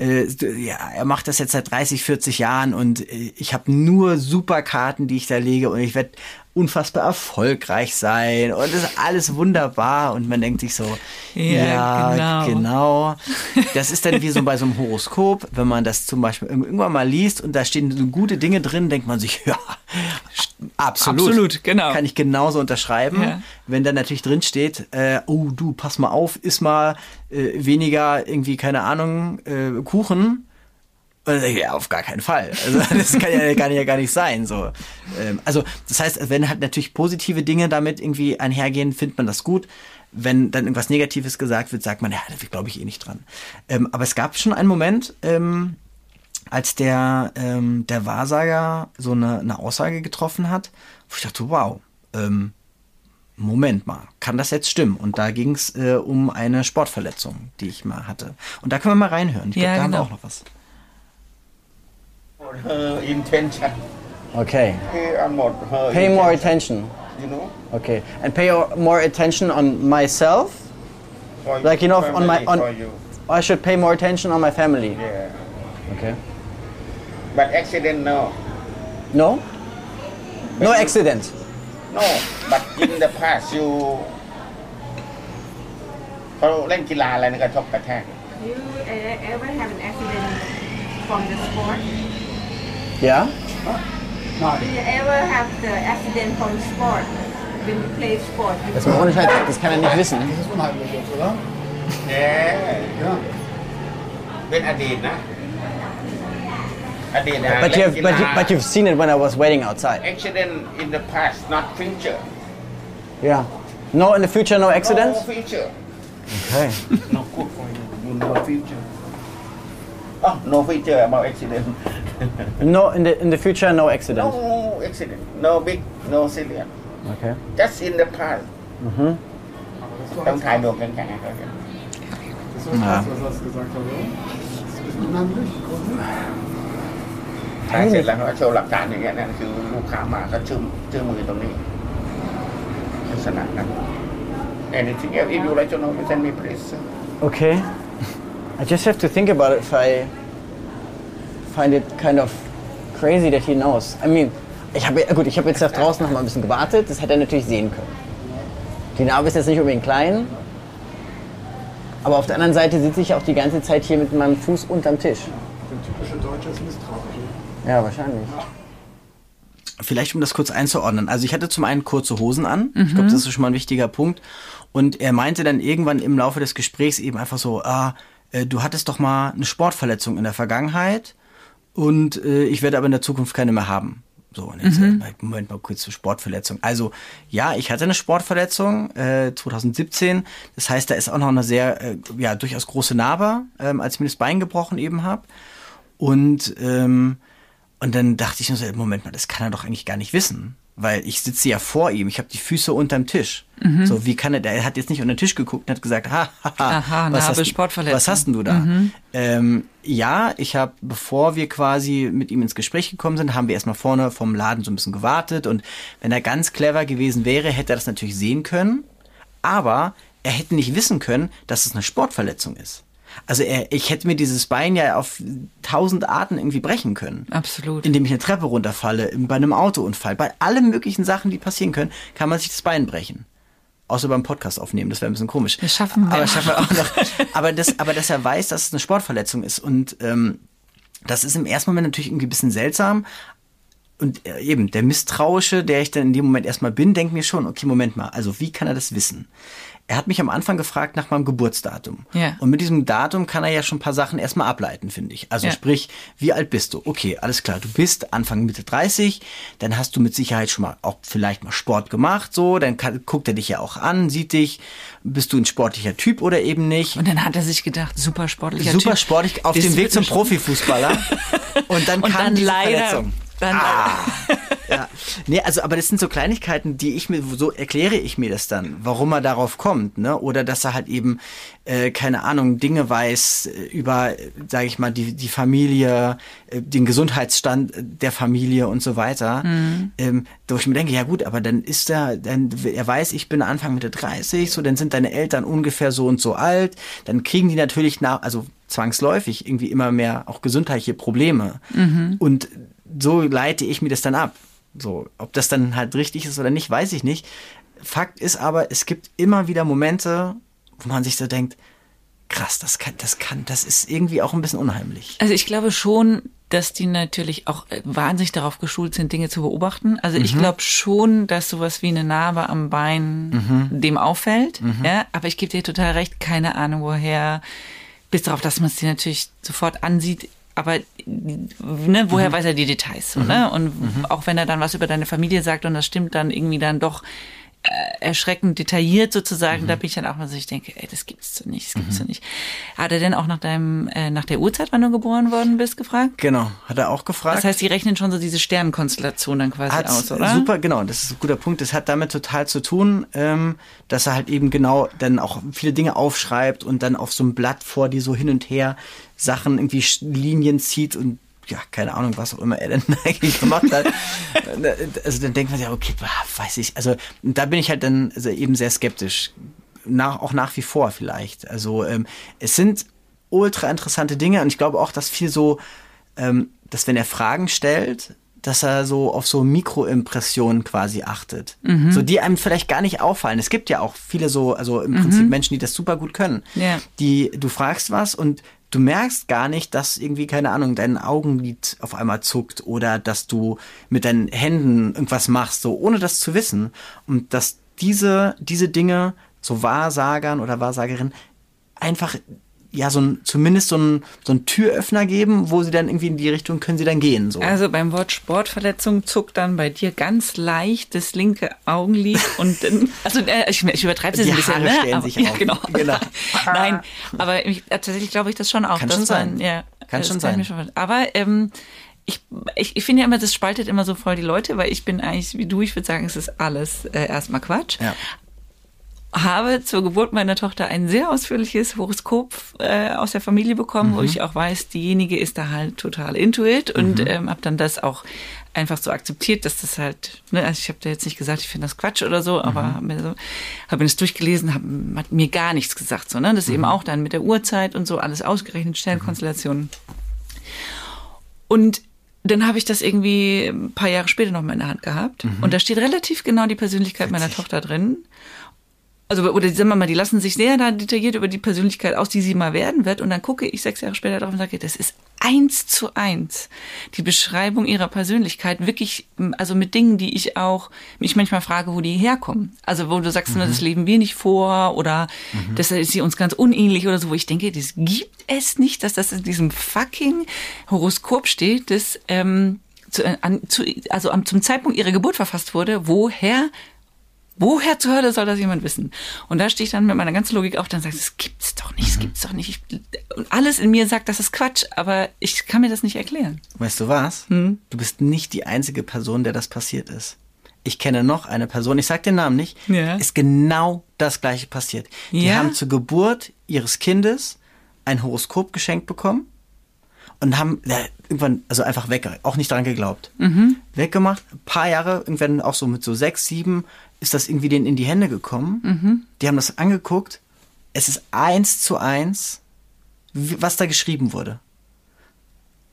A: äh, ja, er macht das jetzt seit 30, 40 Jahren und äh, ich habe nur Superkarten, die ich da lege und ich werde unfassbar erfolgreich sein und es ist alles wunderbar und man denkt sich so,
B: Ja,
A: ja,
B: genau.
A: genau. Das ist dann wie so bei so einem Horoskop, wenn man das zum Beispiel irgendwann mal liest und da stehen so gute Dinge drin, denkt man sich, ja, absolut.
B: Absolut, genau.
A: Kann ich genauso unterschreiben.
B: Ja.
A: Wenn dann natürlich drin steht, äh, oh du, pass mal auf, iss mal äh, weniger irgendwie, keine Ahnung, äh, Kuchen. Und dann denke ich, Ja, auf gar keinen Fall. Also das kann ja, kann ja gar nicht sein. So. Ähm, also das heißt, wenn halt natürlich positive Dinge damit irgendwie einhergehen, findet man das gut. Wenn dann irgendwas Negatives gesagt wird, sagt man, ja, da glaube ich eh nicht dran. Ähm, aber es gab schon einen Moment, ähm, als der, ähm, der Wahrsager so eine, eine Aussage getroffen hat, wo ich dachte, wow, ähm, Moment mal, kann das jetzt stimmen? Und da ging es äh, um eine Sportverletzung, die ich mal hatte. Und da können wir mal reinhören. Ich glaube,
B: Ja,
A: da haben wir
B: genau.
A: auch noch was.
E: her intention.
D: Okay.
E: Pay on more her
D: Pay more
E: intention,
D: attention.
E: You know,
D: Okay. And pay more attention on myself.
E: for
D: Like, you know, on my-
E: family,
D: on-
E: for you.
D: I should pay more attention on my family.
E: Yeah.
D: Okay.
E: But accident, no.
D: No? No accident.
E: No. But in the past, you เขาเล่นกีฬาอะไรนะกระทบกระแทก
B: You ever have an accident from the sport?
D: Yeah?
B: Do you ever have the accident from sport when you play sport?
D: Das ist mal ohne Scheiß, das kann er nicht wissen.
H: Das ist unheimlich jetzt, oder?
E: เน่
H: Ja.
E: เป็นอดีตนะ อดีตนะ
D: But, you
E: เล่น
D: have,
E: กี
D: but,
E: ฬา
D: you, but you've seen it when I was waiting outside.
E: accident in the past not future
D: Yeah. No, in the future, no accidents?
E: no future
D: Okay.
E: no good for you you no future oh no future about accident
D: No, in the in the future, no accident.
E: no accident no big no serious
D: Okay.
E: just in the past
H: Aber das war
E: ต้อง
H: jetzt
E: ถ่ายดวงแข็งๆให้เขาเห็น
H: Das war krass, was das gesagt hat, oder? Das ist unheimlich. Gruselig.
E: ถ่ายเสร็จแล้วเขาก็โชว์หลักฐานอย่างเงี้ยนั่นคือลูกค้ามาก็ชื่อชื่อมือตรงนี้ลักษณะนั้น anything else if you like to know you send me please
D: Okay. I just have to think about it if I find it kind of crazy that he knows. I mean, ich habe gut, ich habe jetzt da draußen noch mal ein bisschen gewartet. Das hätte er natürlich sehen können. Die Narbe ist jetzt nicht unbedingt klein. Aber auf der anderen Seite sitze ich auch die ganze Zeit hier mit meinem Fuß unterm Tisch.
H: Ein typischer Deutscher ist misstrauisch.
D: Ja, wahrscheinlich.
A: Vielleicht um das kurz einzuordnen. Also ich hatte zum einen kurze Hosen an. Ich glaube, das ist schon mal ein wichtiger Punkt. Und er meinte dann irgendwann im Laufe des Gesprächs eben einfach so, ah, äh, du hattest doch mal eine Sportverletzung in der Vergangenheit und äh, ich werde aber in der Zukunft keine mehr haben. So, und jetzt, äh, Moment mal kurz zur Sportverletzung. Also, ja, ich hatte eine Sportverletzung äh, 2017. Das heißt, da ist auch noch eine sehr, äh, ja, durchaus große Narbe, ähm, als ich mir das Bein gebrochen eben habe. Und, ähm, und dann dachte ich mir so, Moment mal, das kann er doch eigentlich gar nicht wissen. Weil ich sitze ja vor ihm, ich habe die Füße unterm Tisch. So, wie kann er, der hat jetzt nicht unter den Tisch geguckt und hat gesagt, ha, ha, ha
B: Aha,
A: was, hast,
B: Sportverletzung.
A: was hast denn du da? Ähm, ja, ich habe, bevor wir quasi mit ihm ins Gespräch gekommen sind, haben wir erstmal vorne vom Laden so ein bisschen gewartet und wenn er ganz clever gewesen wäre, hätte er das natürlich sehen können, aber er hätte nicht wissen können, dass es eine Sportverletzung ist. Also er, ich hätte mir dieses Bein ja auf tausend Arten irgendwie brechen können.
B: Absolut.
A: Indem ich eine Treppe runterfalle, bei einem Autounfall, bei allen möglichen Sachen, die passieren können, kann man sich das Bein brechen. Außer beim Podcast aufnehmen, das wäre ein bisschen komisch.
B: Das schaffen wir.
A: Aber schaffen wir auch noch. Aber, das, aber dass er weiß, dass es eine Sportverletzung ist. Und ähm, das ist im ersten Moment natürlich irgendwie ein bisschen seltsam. Und äh, eben, der Misstrauische, der ich dann in dem Moment erstmal bin, denkt mir schon, okay, Moment mal, also wie kann er das wissen? Er hat mich am Anfang gefragt nach meinem Geburtsdatum.
B: Ja.
A: Und mit diesem Datum kann er ja schon ein paar Sachen erstmal ableiten, finde ich. Also
B: Ja.
A: sprich, wie alt bist du? Okay, alles klar, du bist Anfang Mitte 30, dann hast du mit Sicherheit schon mal auch vielleicht mal Sport gemacht, so, dann kann, guckt er dich ja auch an, sieht dich, bist du ein sportlicher Typ oder eben nicht.
B: Und dann hat er sich gedacht, super sportlicher
A: Super
B: Typ.
A: sportlich auf dem Weg zum Profifußballer. Und dann
B: Und
A: kam
B: dann leider.
A: Verletzung.
B: Dann
A: Ja. Nee, also, aber das sind so Kleinigkeiten, die ich mir, so erkläre ich mir das dann, warum er darauf kommt, ne? Oder dass er halt eben, äh, keine Ahnung, Dinge weiß äh, über, sage ich mal, die, die Familie, äh, den Gesundheitsstand der Familie und so weiter. Ähm, wo ich mir denke, ja gut, aber dann ist er, dann, er weiß, ich bin Anfang Mitte 30, so, dann sind deine Eltern ungefähr so und so alt, dann kriegen die natürlich nach, also zwangsläufig irgendwie immer mehr auch gesundheitliche Probleme. Und so leite ich mir das dann ab. So, ob das dann halt richtig ist oder nicht, weiß ich nicht. Fakt ist aber, es gibt immer wieder Momente, wo man sich so denkt, krass, das kann, das kann, das ist irgendwie auch ein bisschen unheimlich.
B: Also ich glaube schon, dass die natürlich auch äh, wahnsinnig darauf geschult sind, Dinge zu beobachten. Also
A: Mhm.
B: ich glaube schon, dass sowas wie eine Narbe am Bein
A: Mhm.
B: dem auffällt. Ja, aber ich gebe dir total recht, keine Ahnung woher. Bis darauf, dass man es dir natürlich sofort ansieht. Aber ne, woher weiß er die Details? So, ne? Und auch wenn er dann was über deine Familie sagt und das stimmt dann irgendwie dann doch äh, erschreckend detailliert sozusagen, da bin ich dann auch mal so, ich denke, ey, das gibt's doch nicht, das gibt's doch nicht. Hat er denn auch nach deinem, äh, nach der Uhrzeit, wann du geboren worden bist, gefragt?
A: Genau, hat er auch gefragt.
B: Das heißt, die rechnen schon so diese Sternenkonstellation dann quasi
A: hat
B: aus, oder?
A: super, genau, das ist ein guter Punkt. Das hat damit total zu tun, ähm, dass er halt eben genau dann auch viele Dinge aufschreibt und dann auf so einem Blatt vor die so hin und her Sachen irgendwie Linien zieht und ja, keine Ahnung, was auch immer er denn eigentlich gemacht hat. also dann denkt man sich, okay, weiß ich. Also da bin ich halt dann also eben sehr skeptisch. Nach, auch nach wie vor vielleicht. Also ähm, es sind ultra interessante Dinge und ich glaube auch, dass viel so, ähm, dass wenn er Fragen stellt, dass er so auf so Mikroimpressionen quasi achtet.
B: Mhm.
A: So die einem vielleicht gar nicht auffallen. Es gibt ja auch viele so, also im Prinzip Menschen, die das super gut können.
B: Mhm. Ja.
A: Die, du fragst was und du merkst gar nicht, dass irgendwie, keine Ahnung, dein Augenlid auf einmal zuckt oder dass du mit deinen Händen irgendwas machst, so ohne das zu wissen. Und dass diese, diese Dinge, so Wahrsagern oder Wahrsagerinnen, einfach ja so ein, zumindest so ein, so ein Türöffner geben, wo sie dann irgendwie in die Richtung können sie dann gehen. So.
B: Also beim Wort Sportverletzung zuckt dann bei dir ganz leicht das linke Augenlid und dann, also äh, ich, ich übertreibe es ein bisschen,
A: Haare
B: ne?
A: stellen
B: aber,
A: sich
B: ja,
A: auf.
B: Genau.
A: Genau.
B: Nein, aber ich, äh, tatsächlich glaube ich das schon auch.
A: Kann schon sein.
B: Man, ja,
A: Kann schon
B: ich
A: sein.
B: schon- aber ähm, ich, ich, ich finde ja immer, das spaltet immer so voll die Leute, weil ich bin eigentlich wie du, ich würde sagen, es ist alles äh, erstmal Quatsch.
A: Ja.
B: Habe zur Geburt meiner Tochter ein sehr ausführliches Horoskop äh, aus der Familie bekommen,
A: Mhm.
B: wo ich auch weiß, diejenige ist da halt total into it und
A: Mhm.
B: ähm, habe dann das auch einfach so akzeptiert, dass das halt, ne, also ich habe da jetzt nicht gesagt, ich finde das Quatsch oder so, aber
A: Mhm.
B: habe mir so, habe mir das durchgelesen, hab, hat mir gar nichts gesagt, so, ne, das
A: Mhm.
B: eben auch dann mit der Uhrzeit und so alles ausgerechnet, Sternkonstellationen. Und dann habe ich das irgendwie ein paar Jahre später noch mal in der Hand gehabt.
A: Mhm.
B: Und da steht relativ genau die Persönlichkeit meiner Tochter drin. Also, oder sagen wir mal, die lassen sich sehr da detailliert über die Persönlichkeit aus, die sie mal werden wird. Und dann gucke ich sechs Jahre später drauf und sage, das ist eins zu eins die Beschreibung ihrer Persönlichkeit. Wirklich, also mit Dingen, die ich auch mich manchmal frage, wo die herkommen. Also, wo du sagst, ne, das leben wir nicht vor oder das ist sie uns ganz unähnlich oder so, wo ich denke, das gibt es nicht, dass das in diesem fucking Horoskop steht, das ähm, zu, an, zu, also am, zum Zeitpunkt ihrer Geburt verfasst wurde. Woher Woher zur Hölle soll das jemand wissen? Und da stehe ich dann mit meiner ganzen Logik auf, dann sage ich, das gibt's doch nicht, das gibt's doch nicht. Ich, und alles in mir sagt, das ist Quatsch, aber ich kann mir das nicht erklären.
A: Weißt du was?
B: Hm?
A: Du bist nicht die einzige Person, der das passiert ist. Ich kenne noch eine Person, ich sag den Namen nicht,
B: Ja.
A: ist genau das gleiche passiert. Die
B: Ja?
A: haben zur Geburt ihres Kindes ein Horoskop geschenkt bekommen und haben ja, irgendwann, also einfach weg, auch nicht dran geglaubt.
B: Mhm.
A: Weggemacht, ein paar Jahre, irgendwann auch so mit so sechs, sieben, ist das irgendwie denen in die Hände gekommen.
B: Mhm.
A: Die haben das angeguckt. Es ist eins zu eins, was da geschrieben wurde.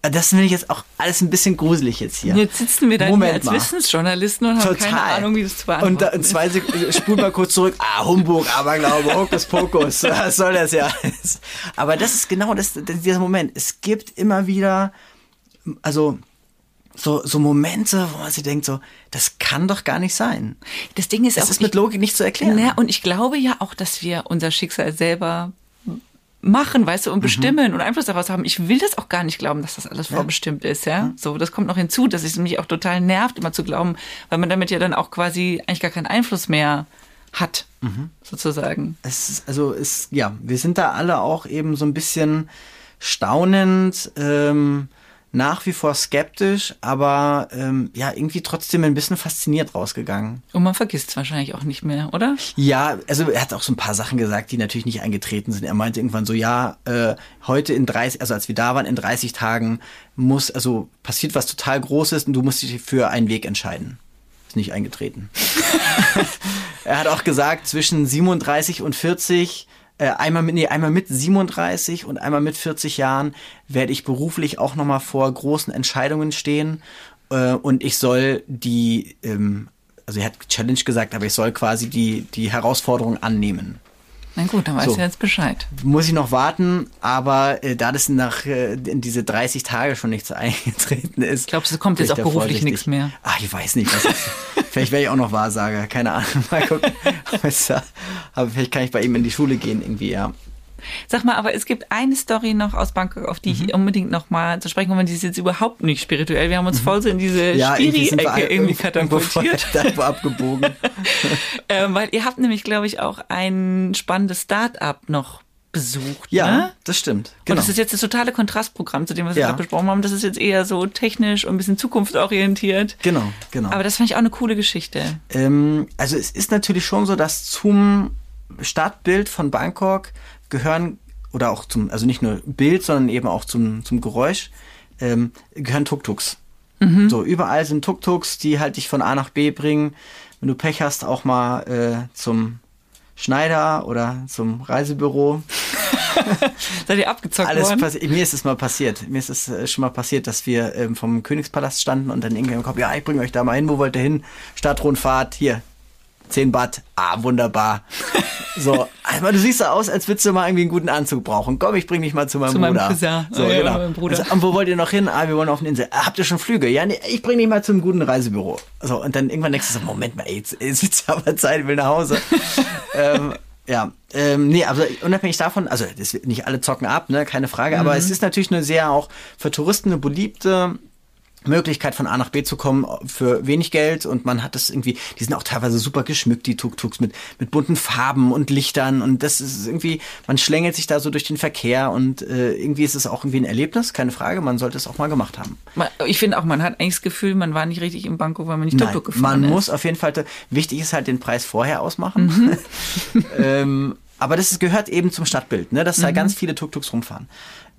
A: Das finde ich jetzt auch alles ein bisschen gruselig jetzt hier.
B: Jetzt sitzen wir da
A: Moment
B: als
A: mal.
B: Wissensjournalisten und haben keine Ahnung, wie das zu beantworten
A: Und da, in zwei Sekunden, spul mal kurz zurück. Ah, Humbug, Aberglaube, Hokus Pokus. Was soll das ja alles? Aber das ist genau das, das, dieser Moment. Es gibt immer wieder, also, so, so Momente, wo man sich denkt, so, das kann doch gar nicht sein.
B: Das Ding ist
A: Es
B: auch,
A: ist mit Logik nicht zu erklären.
B: Ja, und ich glaube ja auch, dass wir unser Schicksal selber machen, weißt du, und bestimmen und Einfluss daraus haben. Ich will das auch gar nicht glauben, dass das alles vorbestimmt ist, ja. So, das kommt noch hinzu, dass es mich auch total nervt, immer zu glauben, weil man damit ja dann auch quasi eigentlich gar keinen Einfluss mehr hat, sozusagen.
A: es ist, also es, ja, wir sind da alle auch eben so ein bisschen staunend, ähm, nach wie vor skeptisch, aber ähm, ja, irgendwie trotzdem ein bisschen fasziniert rausgegangen.
B: Und man vergisst es wahrscheinlich auch nicht mehr, oder?
A: Ja, also er hat auch so ein paar Sachen gesagt, die natürlich nicht eingetreten sind. Er meinte irgendwann so, ja, äh, heute in 30, also als wir da waren, in 30 Tagen muss, also passiert was total Großes und du musst dich für einen Weg entscheiden. Ist nicht eingetreten. er hat auch gesagt, zwischen 37 und 40, äh, einmal mit, nee, einmal mit 37 und einmal mit 40 Jahren werde ich beruflich auch nochmal vor großen Entscheidungen stehen. Äh, und ich soll die, ähm, also er hat Challenge gesagt, aber ich soll quasi die, die Herausforderung annehmen.
B: Na gut, dann weißt
A: So.
B: du jetzt Bescheid.
A: Muss ich noch warten, aber äh, da das nach äh, in diese 30 Tage schon nichts eingetreten ist.
B: Glaubst du, kommt jetzt auch beruflich nichts mehr?
A: Ach, ich weiß nicht. Was vielleicht wäre ich auch noch Wahrsager, keine Ahnung. Mal gucken. Aber vielleicht kann ich bei ihm in die Schule gehen irgendwie, ja.
B: Sag mal, aber es gibt eine Story noch aus Bangkok, auf die
A: Mhm.
B: ich unbedingt noch mal zu sprechen komme. Die ist jetzt überhaupt nicht spirituell. Wir haben uns voll so in diese
A: Mhm. Ja, irgendwie
B: Spiri-Ecke irgendwie
A: vorher
B: katapultiert.
A: irgendwo abgebogen.
B: ähm, weil ihr habt nämlich, glaube ich, auch ein spannendes Start-up noch besucht.
A: Ja,
B: Ne?
A: das stimmt.
B: Und
A: Genau.
B: das ist jetzt das totale Kontrastprogramm zu dem, was wir
A: Ja.
B: gerade besprochen haben. Das ist jetzt eher so technisch und ein bisschen zukunftsorientiert.
A: Genau, genau.
B: Aber das fand ich auch eine coole Geschichte.
A: Ähm, also es ist natürlich schon so, dass zum Stadtbild von Bangkok gehören, oder auch zum, also nicht nur Bild, sondern eben auch zum, zum Geräusch, ähm, gehören Tuk-Tuks. So, überall sind Tuk-Tuks, die halt dich von A nach B bringen. Wenn du Pech hast, auch mal äh, zum Schneider oder zum Reisebüro.
B: Seid ihr abgezockt
A: Alles
B: worden?
A: mir ist es mal passiert. Mir ist es äh, schon mal passiert, dass wir ähm, vom Königspalast standen und dann irgendwie im Kopf, ja, ich bringe euch da mal hin, wo wollt ihr hin? Stadtrundfahrt, hier, 10 Baht. Ah, wunderbar. so, also, du siehst so aus, als würdest du mal irgendwie einen guten Anzug brauchen. Komm, ich bring dich mal zu meinem
B: Zu meinem
A: Bruder.
B: Cousin.
A: So,
B: Ah, ja,
A: genau.
B: meinem Bruder.
A: Also, und wo wollt ihr noch hin? Ah, wir wollen auf eine Insel. Ah, habt ihr schon Flüge? Ja, nee, ich bring dich mal zum guten Reisebüro. So, und dann irgendwann denkst du so, Moment mal, ey, jetzt, jetzt wird's aber Zeit, ich will nach Hause. ähm, ja, ähm, nee, aber unabhängig davon, also das, nicht alle zocken ab, ne, keine Frage, aber es ist natürlich eine sehr auch für Touristen eine beliebte Möglichkeit von A nach B zu kommen für wenig Geld und man hat das irgendwie, die sind auch teilweise super geschmückt, die Tuk-Tuks mit, mit bunten Farben und Lichtern und das ist irgendwie, man schlängelt sich da so durch den Verkehr und äh, irgendwie ist es auch irgendwie ein Erlebnis, keine Frage, man sollte es auch mal gemacht haben.
B: Man- Ich finde auch, man hat eigentlich das Gefühl, man war nicht richtig in Bangkok, weil man nicht Tuk-Tuk gefahren
A: man
B: ist.
A: muss auf jeden Fall, wichtig ist halt den Preis vorher ausmachen. ähm, aber das gehört eben zum Stadtbild, ne? dass da ganz viele Tuk-Tuks rumfahren.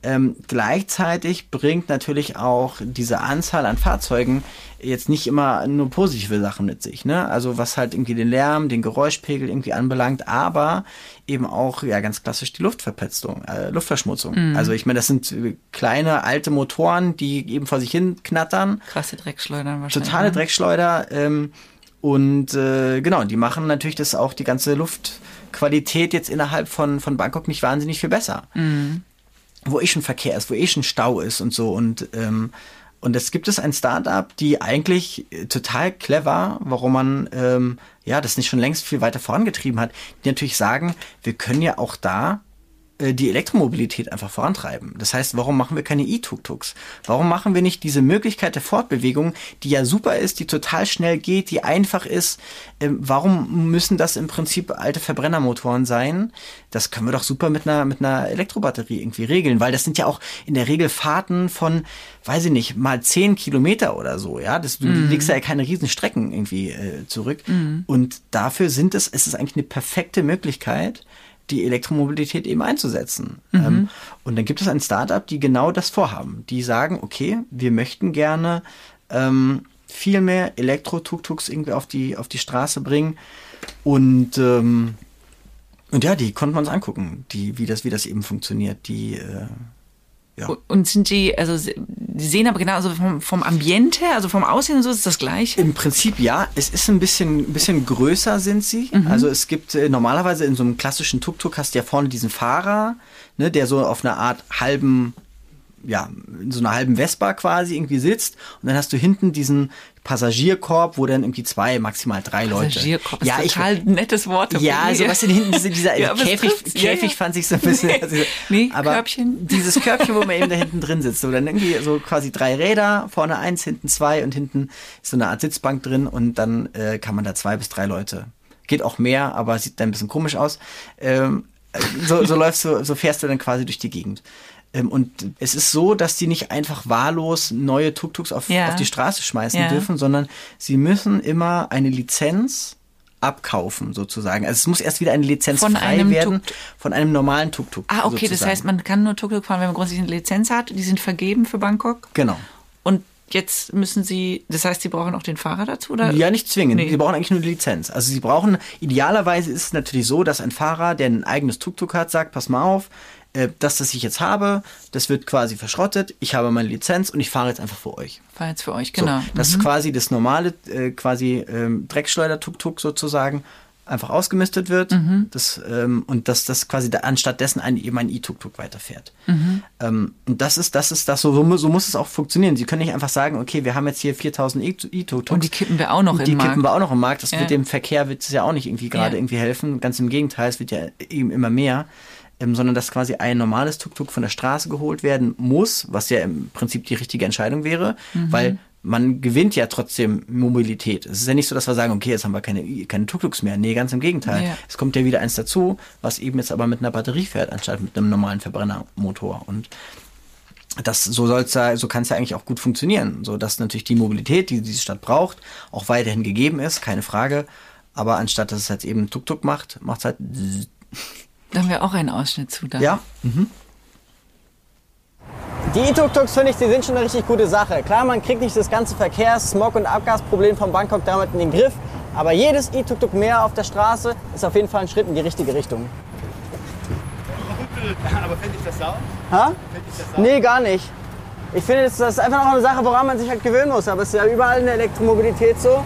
A: Ähm, gleichzeitig bringt natürlich auch diese Anzahl an Fahrzeugen jetzt nicht immer nur positive Sachen mit sich. Ne? Also was halt irgendwie den Lärm, den Geräuschpegel irgendwie anbelangt, aber eben auch ja ganz klassisch die Luftverpetzung, äh, Luftverschmutzung. Also ich meine, das sind äh, kleine alte Motoren, die eben vor sich hin knattern
B: Krasse Dreckschleudern wahrscheinlich.
A: totale
B: ne?
A: Dreckschleuder. Ähm, und äh, genau, die machen natürlich das auch die ganze Luftqualität jetzt innerhalb von, von Bangkok nicht wahnsinnig viel besser. Wo eh schon Verkehr ist, wo eh schon Stau ist und so. Und, ähm, und es gibt es ein Startup, die eigentlich äh, total clever, warum man ähm, ja das nicht schon längst viel weiter vorangetrieben hat, die natürlich sagen, wir können ja auch da die Elektromobilität einfach vorantreiben. Das heißt, warum machen wir keine E-Tuk-Tuks? Warum machen wir nicht diese Möglichkeit der Fortbewegung, die ja super ist, die total schnell geht, die einfach ist? Ähm, warum müssen das im Prinzip alte Verbrennermotoren sein? Das können wir doch super mit einer, mit einer Elektrobatterie irgendwie regeln, weil das sind ja auch in der Regel Fahrten von, weiß ich nicht, mal zehn Kilometer oder so, ja. Das, du legst ja keine riesen Strecken irgendwie äh, zurück. Und dafür sind es, es ist eigentlich eine perfekte Möglichkeit, die Elektromobilität eben einzusetzen. Ähm, und dann gibt es ein Startup, die genau das vorhaben. Die sagen, okay, wir möchten gerne ähm, viel mehr Elektro-Tuk-Tuks irgendwie auf die, auf die Straße bringen. Und, ähm, und ja, die konnten wir uns angucken, die, wie, das, wie das eben funktioniert. Die, äh, ja.
B: Und sind die, also sie- die sehen aber genau, also vom, vom Ambiente, also vom Aussehen und so ist das gleiche?
A: Im Prinzip ja. Es ist ein bisschen, ein bisschen größer sind sie. Also es gibt äh, normalerweise in so einem klassischen Tuk-Tuk hast du ja vorne diesen Fahrer, ne, der so auf einer Art halben, ja, in so einer halben Vespa quasi irgendwie sitzt. Und dann hast du hinten diesen Passagierkorb, wo dann irgendwie zwei, maximal drei Leute.
B: Passagierkorb ist
A: ja,
B: ein
A: ich,
B: total nettes Wort.
A: ja, so was denn hinten, diese, dieser
B: Ja,
A: Käfig,
B: trifft's. Ja,
A: Käfig
B: ja.
A: fand ich so ein bisschen.
B: Nee.
A: Also,
B: Nee,
A: aber
B: Körbchen.
A: Dieses Körbchen, wo man eben da hinten drin sitzt. So dann irgendwie so quasi drei Räder, vorne eins, hinten zwei und hinten ist so eine Art Sitzbank drin und dann äh, kann man da zwei bis drei Leute. Geht auch mehr, aber sieht dann ein bisschen komisch aus. Ähm, so, so läufst du, so fährst du dann quasi durch die Gegend. Ähm, und es ist so, dass die nicht einfach wahllos neue Tuk-Tuks auf,
B: Ja.
A: auf die Straße schmeißen
B: Ja.
A: dürfen, sondern sie müssen immer eine Lizenz abkaufen sozusagen. Also es muss erst wieder eine Lizenz
B: Von
A: frei
B: einem
A: werden
B: Tuk-
A: von einem normalen Tuk-Tuk.
B: Ah, okay, das
A: sozusagen.
B: heißt, man kann nur Tuk-Tuk fahren, wenn man grundsätzlich eine Lizenz hat. Die sind vergeben für Bangkok.
A: Genau.
B: Und jetzt müssen sie, das heißt, sie brauchen auch den Fahrer dazu? Oder?
A: Ja, nicht zwingend.
B: Nee.
A: Sie brauchen eigentlich nur die Lizenz. Also sie brauchen, idealerweise ist es natürlich so, dass ein Fahrer, der ein eigenes Tuk-Tuk hat, sagt, pass mal auf, äh, das, das ich jetzt habe, das wird quasi verschrottet, ich habe meine Lizenz und ich fahre jetzt einfach für euch.
B: War jetzt für euch,
A: So,
B: genau.
A: das ist quasi das normale, äh, quasi ähm, Dreckschleuder-Tuk-Tuk sozusagen einfach ausgemistet wird das, ähm, und dass das quasi da, anstatt dessen ein, eben ein E-Tuk-Tuk weiterfährt. Ähm, und das ist, das ist das, so, so, so muss es auch funktionieren. Sie können nicht einfach sagen, okay, wir haben jetzt hier 4000 E- E-Tuk-Tuks.
B: Und die kippen wir auch noch
A: Und die
B: im
A: kippen
B: Markt.
A: wir auch noch im Markt. Das
B: Ja.
A: wird dem Verkehr wird es ja auch nicht irgendwie gerade
B: Ja.
A: irgendwie helfen. Ganz im Gegenteil, es wird ja eben immer mehr. Ähm, sondern dass quasi ein normales Tuk-Tuk von der Straße geholt werden muss, was ja im Prinzip die richtige Entscheidung wäre,
B: Mhm.
A: weil man gewinnt ja trotzdem Mobilität. Es ist ja nicht so, dass wir sagen, okay, jetzt haben wir keine, keine Tuk-Tuks mehr. Nee, ganz im Gegenteil.
B: Ja.
A: Es kommt ja wieder eins dazu, was eben jetzt aber mit einer Batterie fährt, anstatt mit einem normalen Verbrennermotor. Und das, so soll's ja, so kann es ja eigentlich auch gut funktionieren, so dass natürlich die Mobilität, die diese Stadt braucht, auch weiterhin gegeben ist, keine Frage. Aber anstatt dass es jetzt eben Tuk-Tuk macht, macht es halt.
B: Da haben wir auch einen Ausschnitt zu. Da.
A: Ja,
D: Die E-Tuk-Tuks finde ich, die sind schon eine richtig gute Sache. Klar, man kriegt nicht das ganze Verkehrs-, Smog- und Abgasproblem von Bangkok damit in den Griff. Aber jedes E-Tuk-Tuk mehr auf der Straße ist auf jeden Fall ein Schritt in die richtige Richtung.
I: Aber finde ich das sauer?
D: Ha?
I: Ich das sauer?
D: Nee, gar nicht. Ich finde, das ist einfach noch eine Sache, woran man sich halt gewöhnen muss. Aber es ist ja überall in der Elektromobilität so.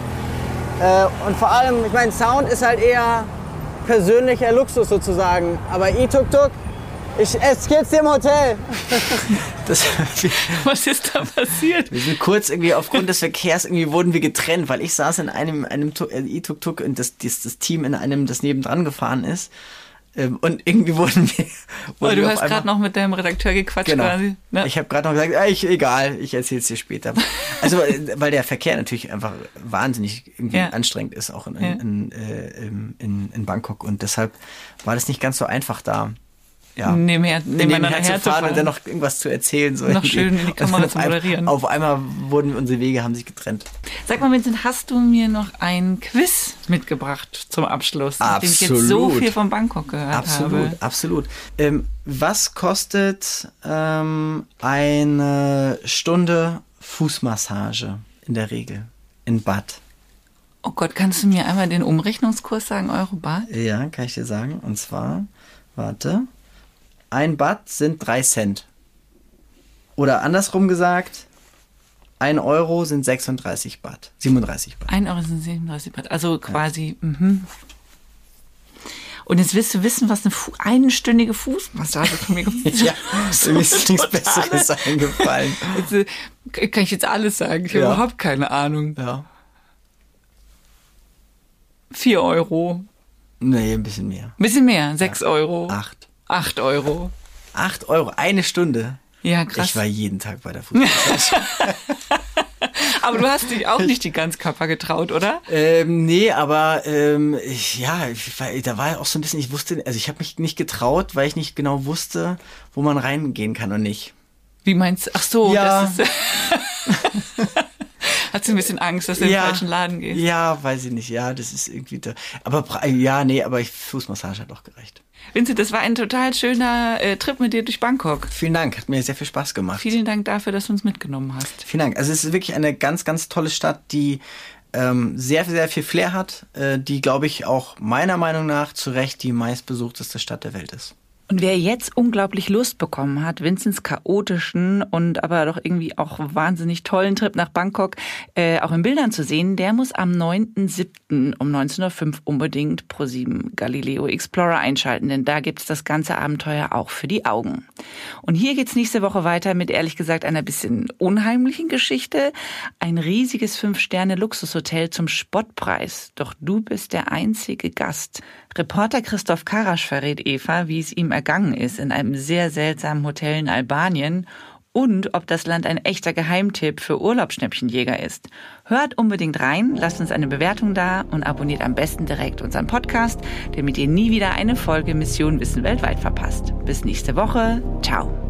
D: Äh, und vor allem, ich meine, Sound ist halt eher persönlicher Luxus sozusagen. Aber E-Tuk-Tuk, ich esse jetzt im Hotel.
A: Das,
B: Was ist da passiert?
A: wir sind kurz irgendwie aufgrund des Verkehrs irgendwie wurden wir getrennt, weil ich saß in einem, einem Tu- äh, E-Tuk-Tuk und das, das, das Team in einem, das nebendran gefahren ist. Ähm, Und irgendwie wurden wir.
B: Oh,
A: wurden
B: du
A: wir
B: hast gerade noch mit deinem Redakteur gequatscht
A: Genau.
B: quasi. Ne?
A: Ich habe gerade noch gesagt, ich, egal, ich erzähle es dir später. Also, weil der Verkehr natürlich einfach wahnsinnig irgendwie
B: Ja.
A: anstrengend ist, auch in, in, äh, in, in, in Bangkok. Und deshalb war das nicht ganz so einfach da. Ja.
B: Nebenher, nebeneinander
A: nebenher zu fahren
B: herzufahren.
A: und dann noch irgendwas zu erzählen. So
B: Noch schön in die Kamera zu
A: auf
B: moderieren.
A: Auf einmal wurden unsere Wege, haben sich getrennt.
B: Sag mal, Vincent, hast du mir noch ein Quiz mitgebracht zum Abschluss? Nachdem ich jetzt so
A: Absolut.
B: viel von Bangkok gehört
A: Absolut,
B: habe.
A: absolut. Ähm, was kostet ähm, eine Stunde Fußmassage in der Regel in Bad?
B: Oh Gott, kannst du mir einmal den Umrechnungskurs sagen, Euro Bar?
A: Ja, kann ich dir sagen. Und zwar, warte, ein Bad sind drei Cent. Oder andersrum gesagt, ein Euro sind 36 Bad. 37 Bad.
B: 1 Euro sind 37 Baht. Also quasi, mhm. Und jetzt willst du wissen, was eine Fu einstündige Fußmassage von mir kostet?
A: Ja, mir ist nichts Besseres eingefallen.
B: Jetzt, äh, kann ich jetzt alles sagen? Ich habe
A: Ja.
B: überhaupt keine Ahnung.
A: Ja.
B: 4 Euro.
A: Nee, ein bisschen mehr.
B: Ein bisschen mehr. 6 Euro.
A: Acht.
B: 8 Euro.
A: Acht Euro, eine Stunde.
B: Ja, krass.
A: Ich war jeden Tag bei der Fußmassage.
B: Aber du hast dich auch nicht die Ganzkörper getraut, oder?
A: ähm, nee, aber ähm, ich, ja, ich war, da war ja auch so ein bisschen, ich wusste, also ich habe mich nicht getraut, weil ich nicht genau wusste, wo man reingehen kann und nicht.
B: Wie meinst du? Ach so,
A: Ja.
B: das ist. Hast du ein bisschen Angst, dass du in den falschen Laden gehst?
A: Ja, weiß ich nicht. Ja, das ist irgendwie da. Aber ja, nee, aber ich, Fußmassage hat doch gereicht.
B: Vincent, das war ein total schöner äh, Trip mit dir durch Bangkok.
A: Vielen Dank, hat mir sehr viel Spaß gemacht.
B: Vielen Dank dafür, dass du uns mitgenommen hast.
A: Vielen Dank. Also es ist wirklich eine ganz, ganz tolle Stadt, die ähm, sehr, sehr viel Flair hat, äh, die, glaube ich, auch meiner Meinung nach zu Recht die meistbesuchteste Stadt der Welt ist.
B: Und wer jetzt unglaublich Lust bekommen hat, Vincents chaotischen und aber doch irgendwie auch wahnsinnig tollen Trip nach Bangkok äh, auch in Bildern zu sehen, der muss am 9.7. um 19.05 Uhr unbedingt Pro7 Galileo Explorer einschalten, denn da gibt's das ganze Abenteuer auch für die Augen. Und hier geht's nächste Woche weiter mit ehrlich gesagt einer bisschen unheimlichen Geschichte. Ein riesiges Fünf-Sterne-Luxushotel zum Spottpreis. Doch du bist der einzige Gast. Reporter Christoph Karasch verrät Eva, wie es ihm ergangen ist in einem sehr seltsamen Hotel in Albanien und ob das Land ein echter Geheimtipp für Urlaubsschnäppchenjäger ist. Hört unbedingt rein, lasst uns eine Bewertung da und abonniert am besten direkt unseren Podcast, damit ihr nie wieder eine Folge Mission Wissen weltweit verpasst. Bis nächste Woche. Ciao.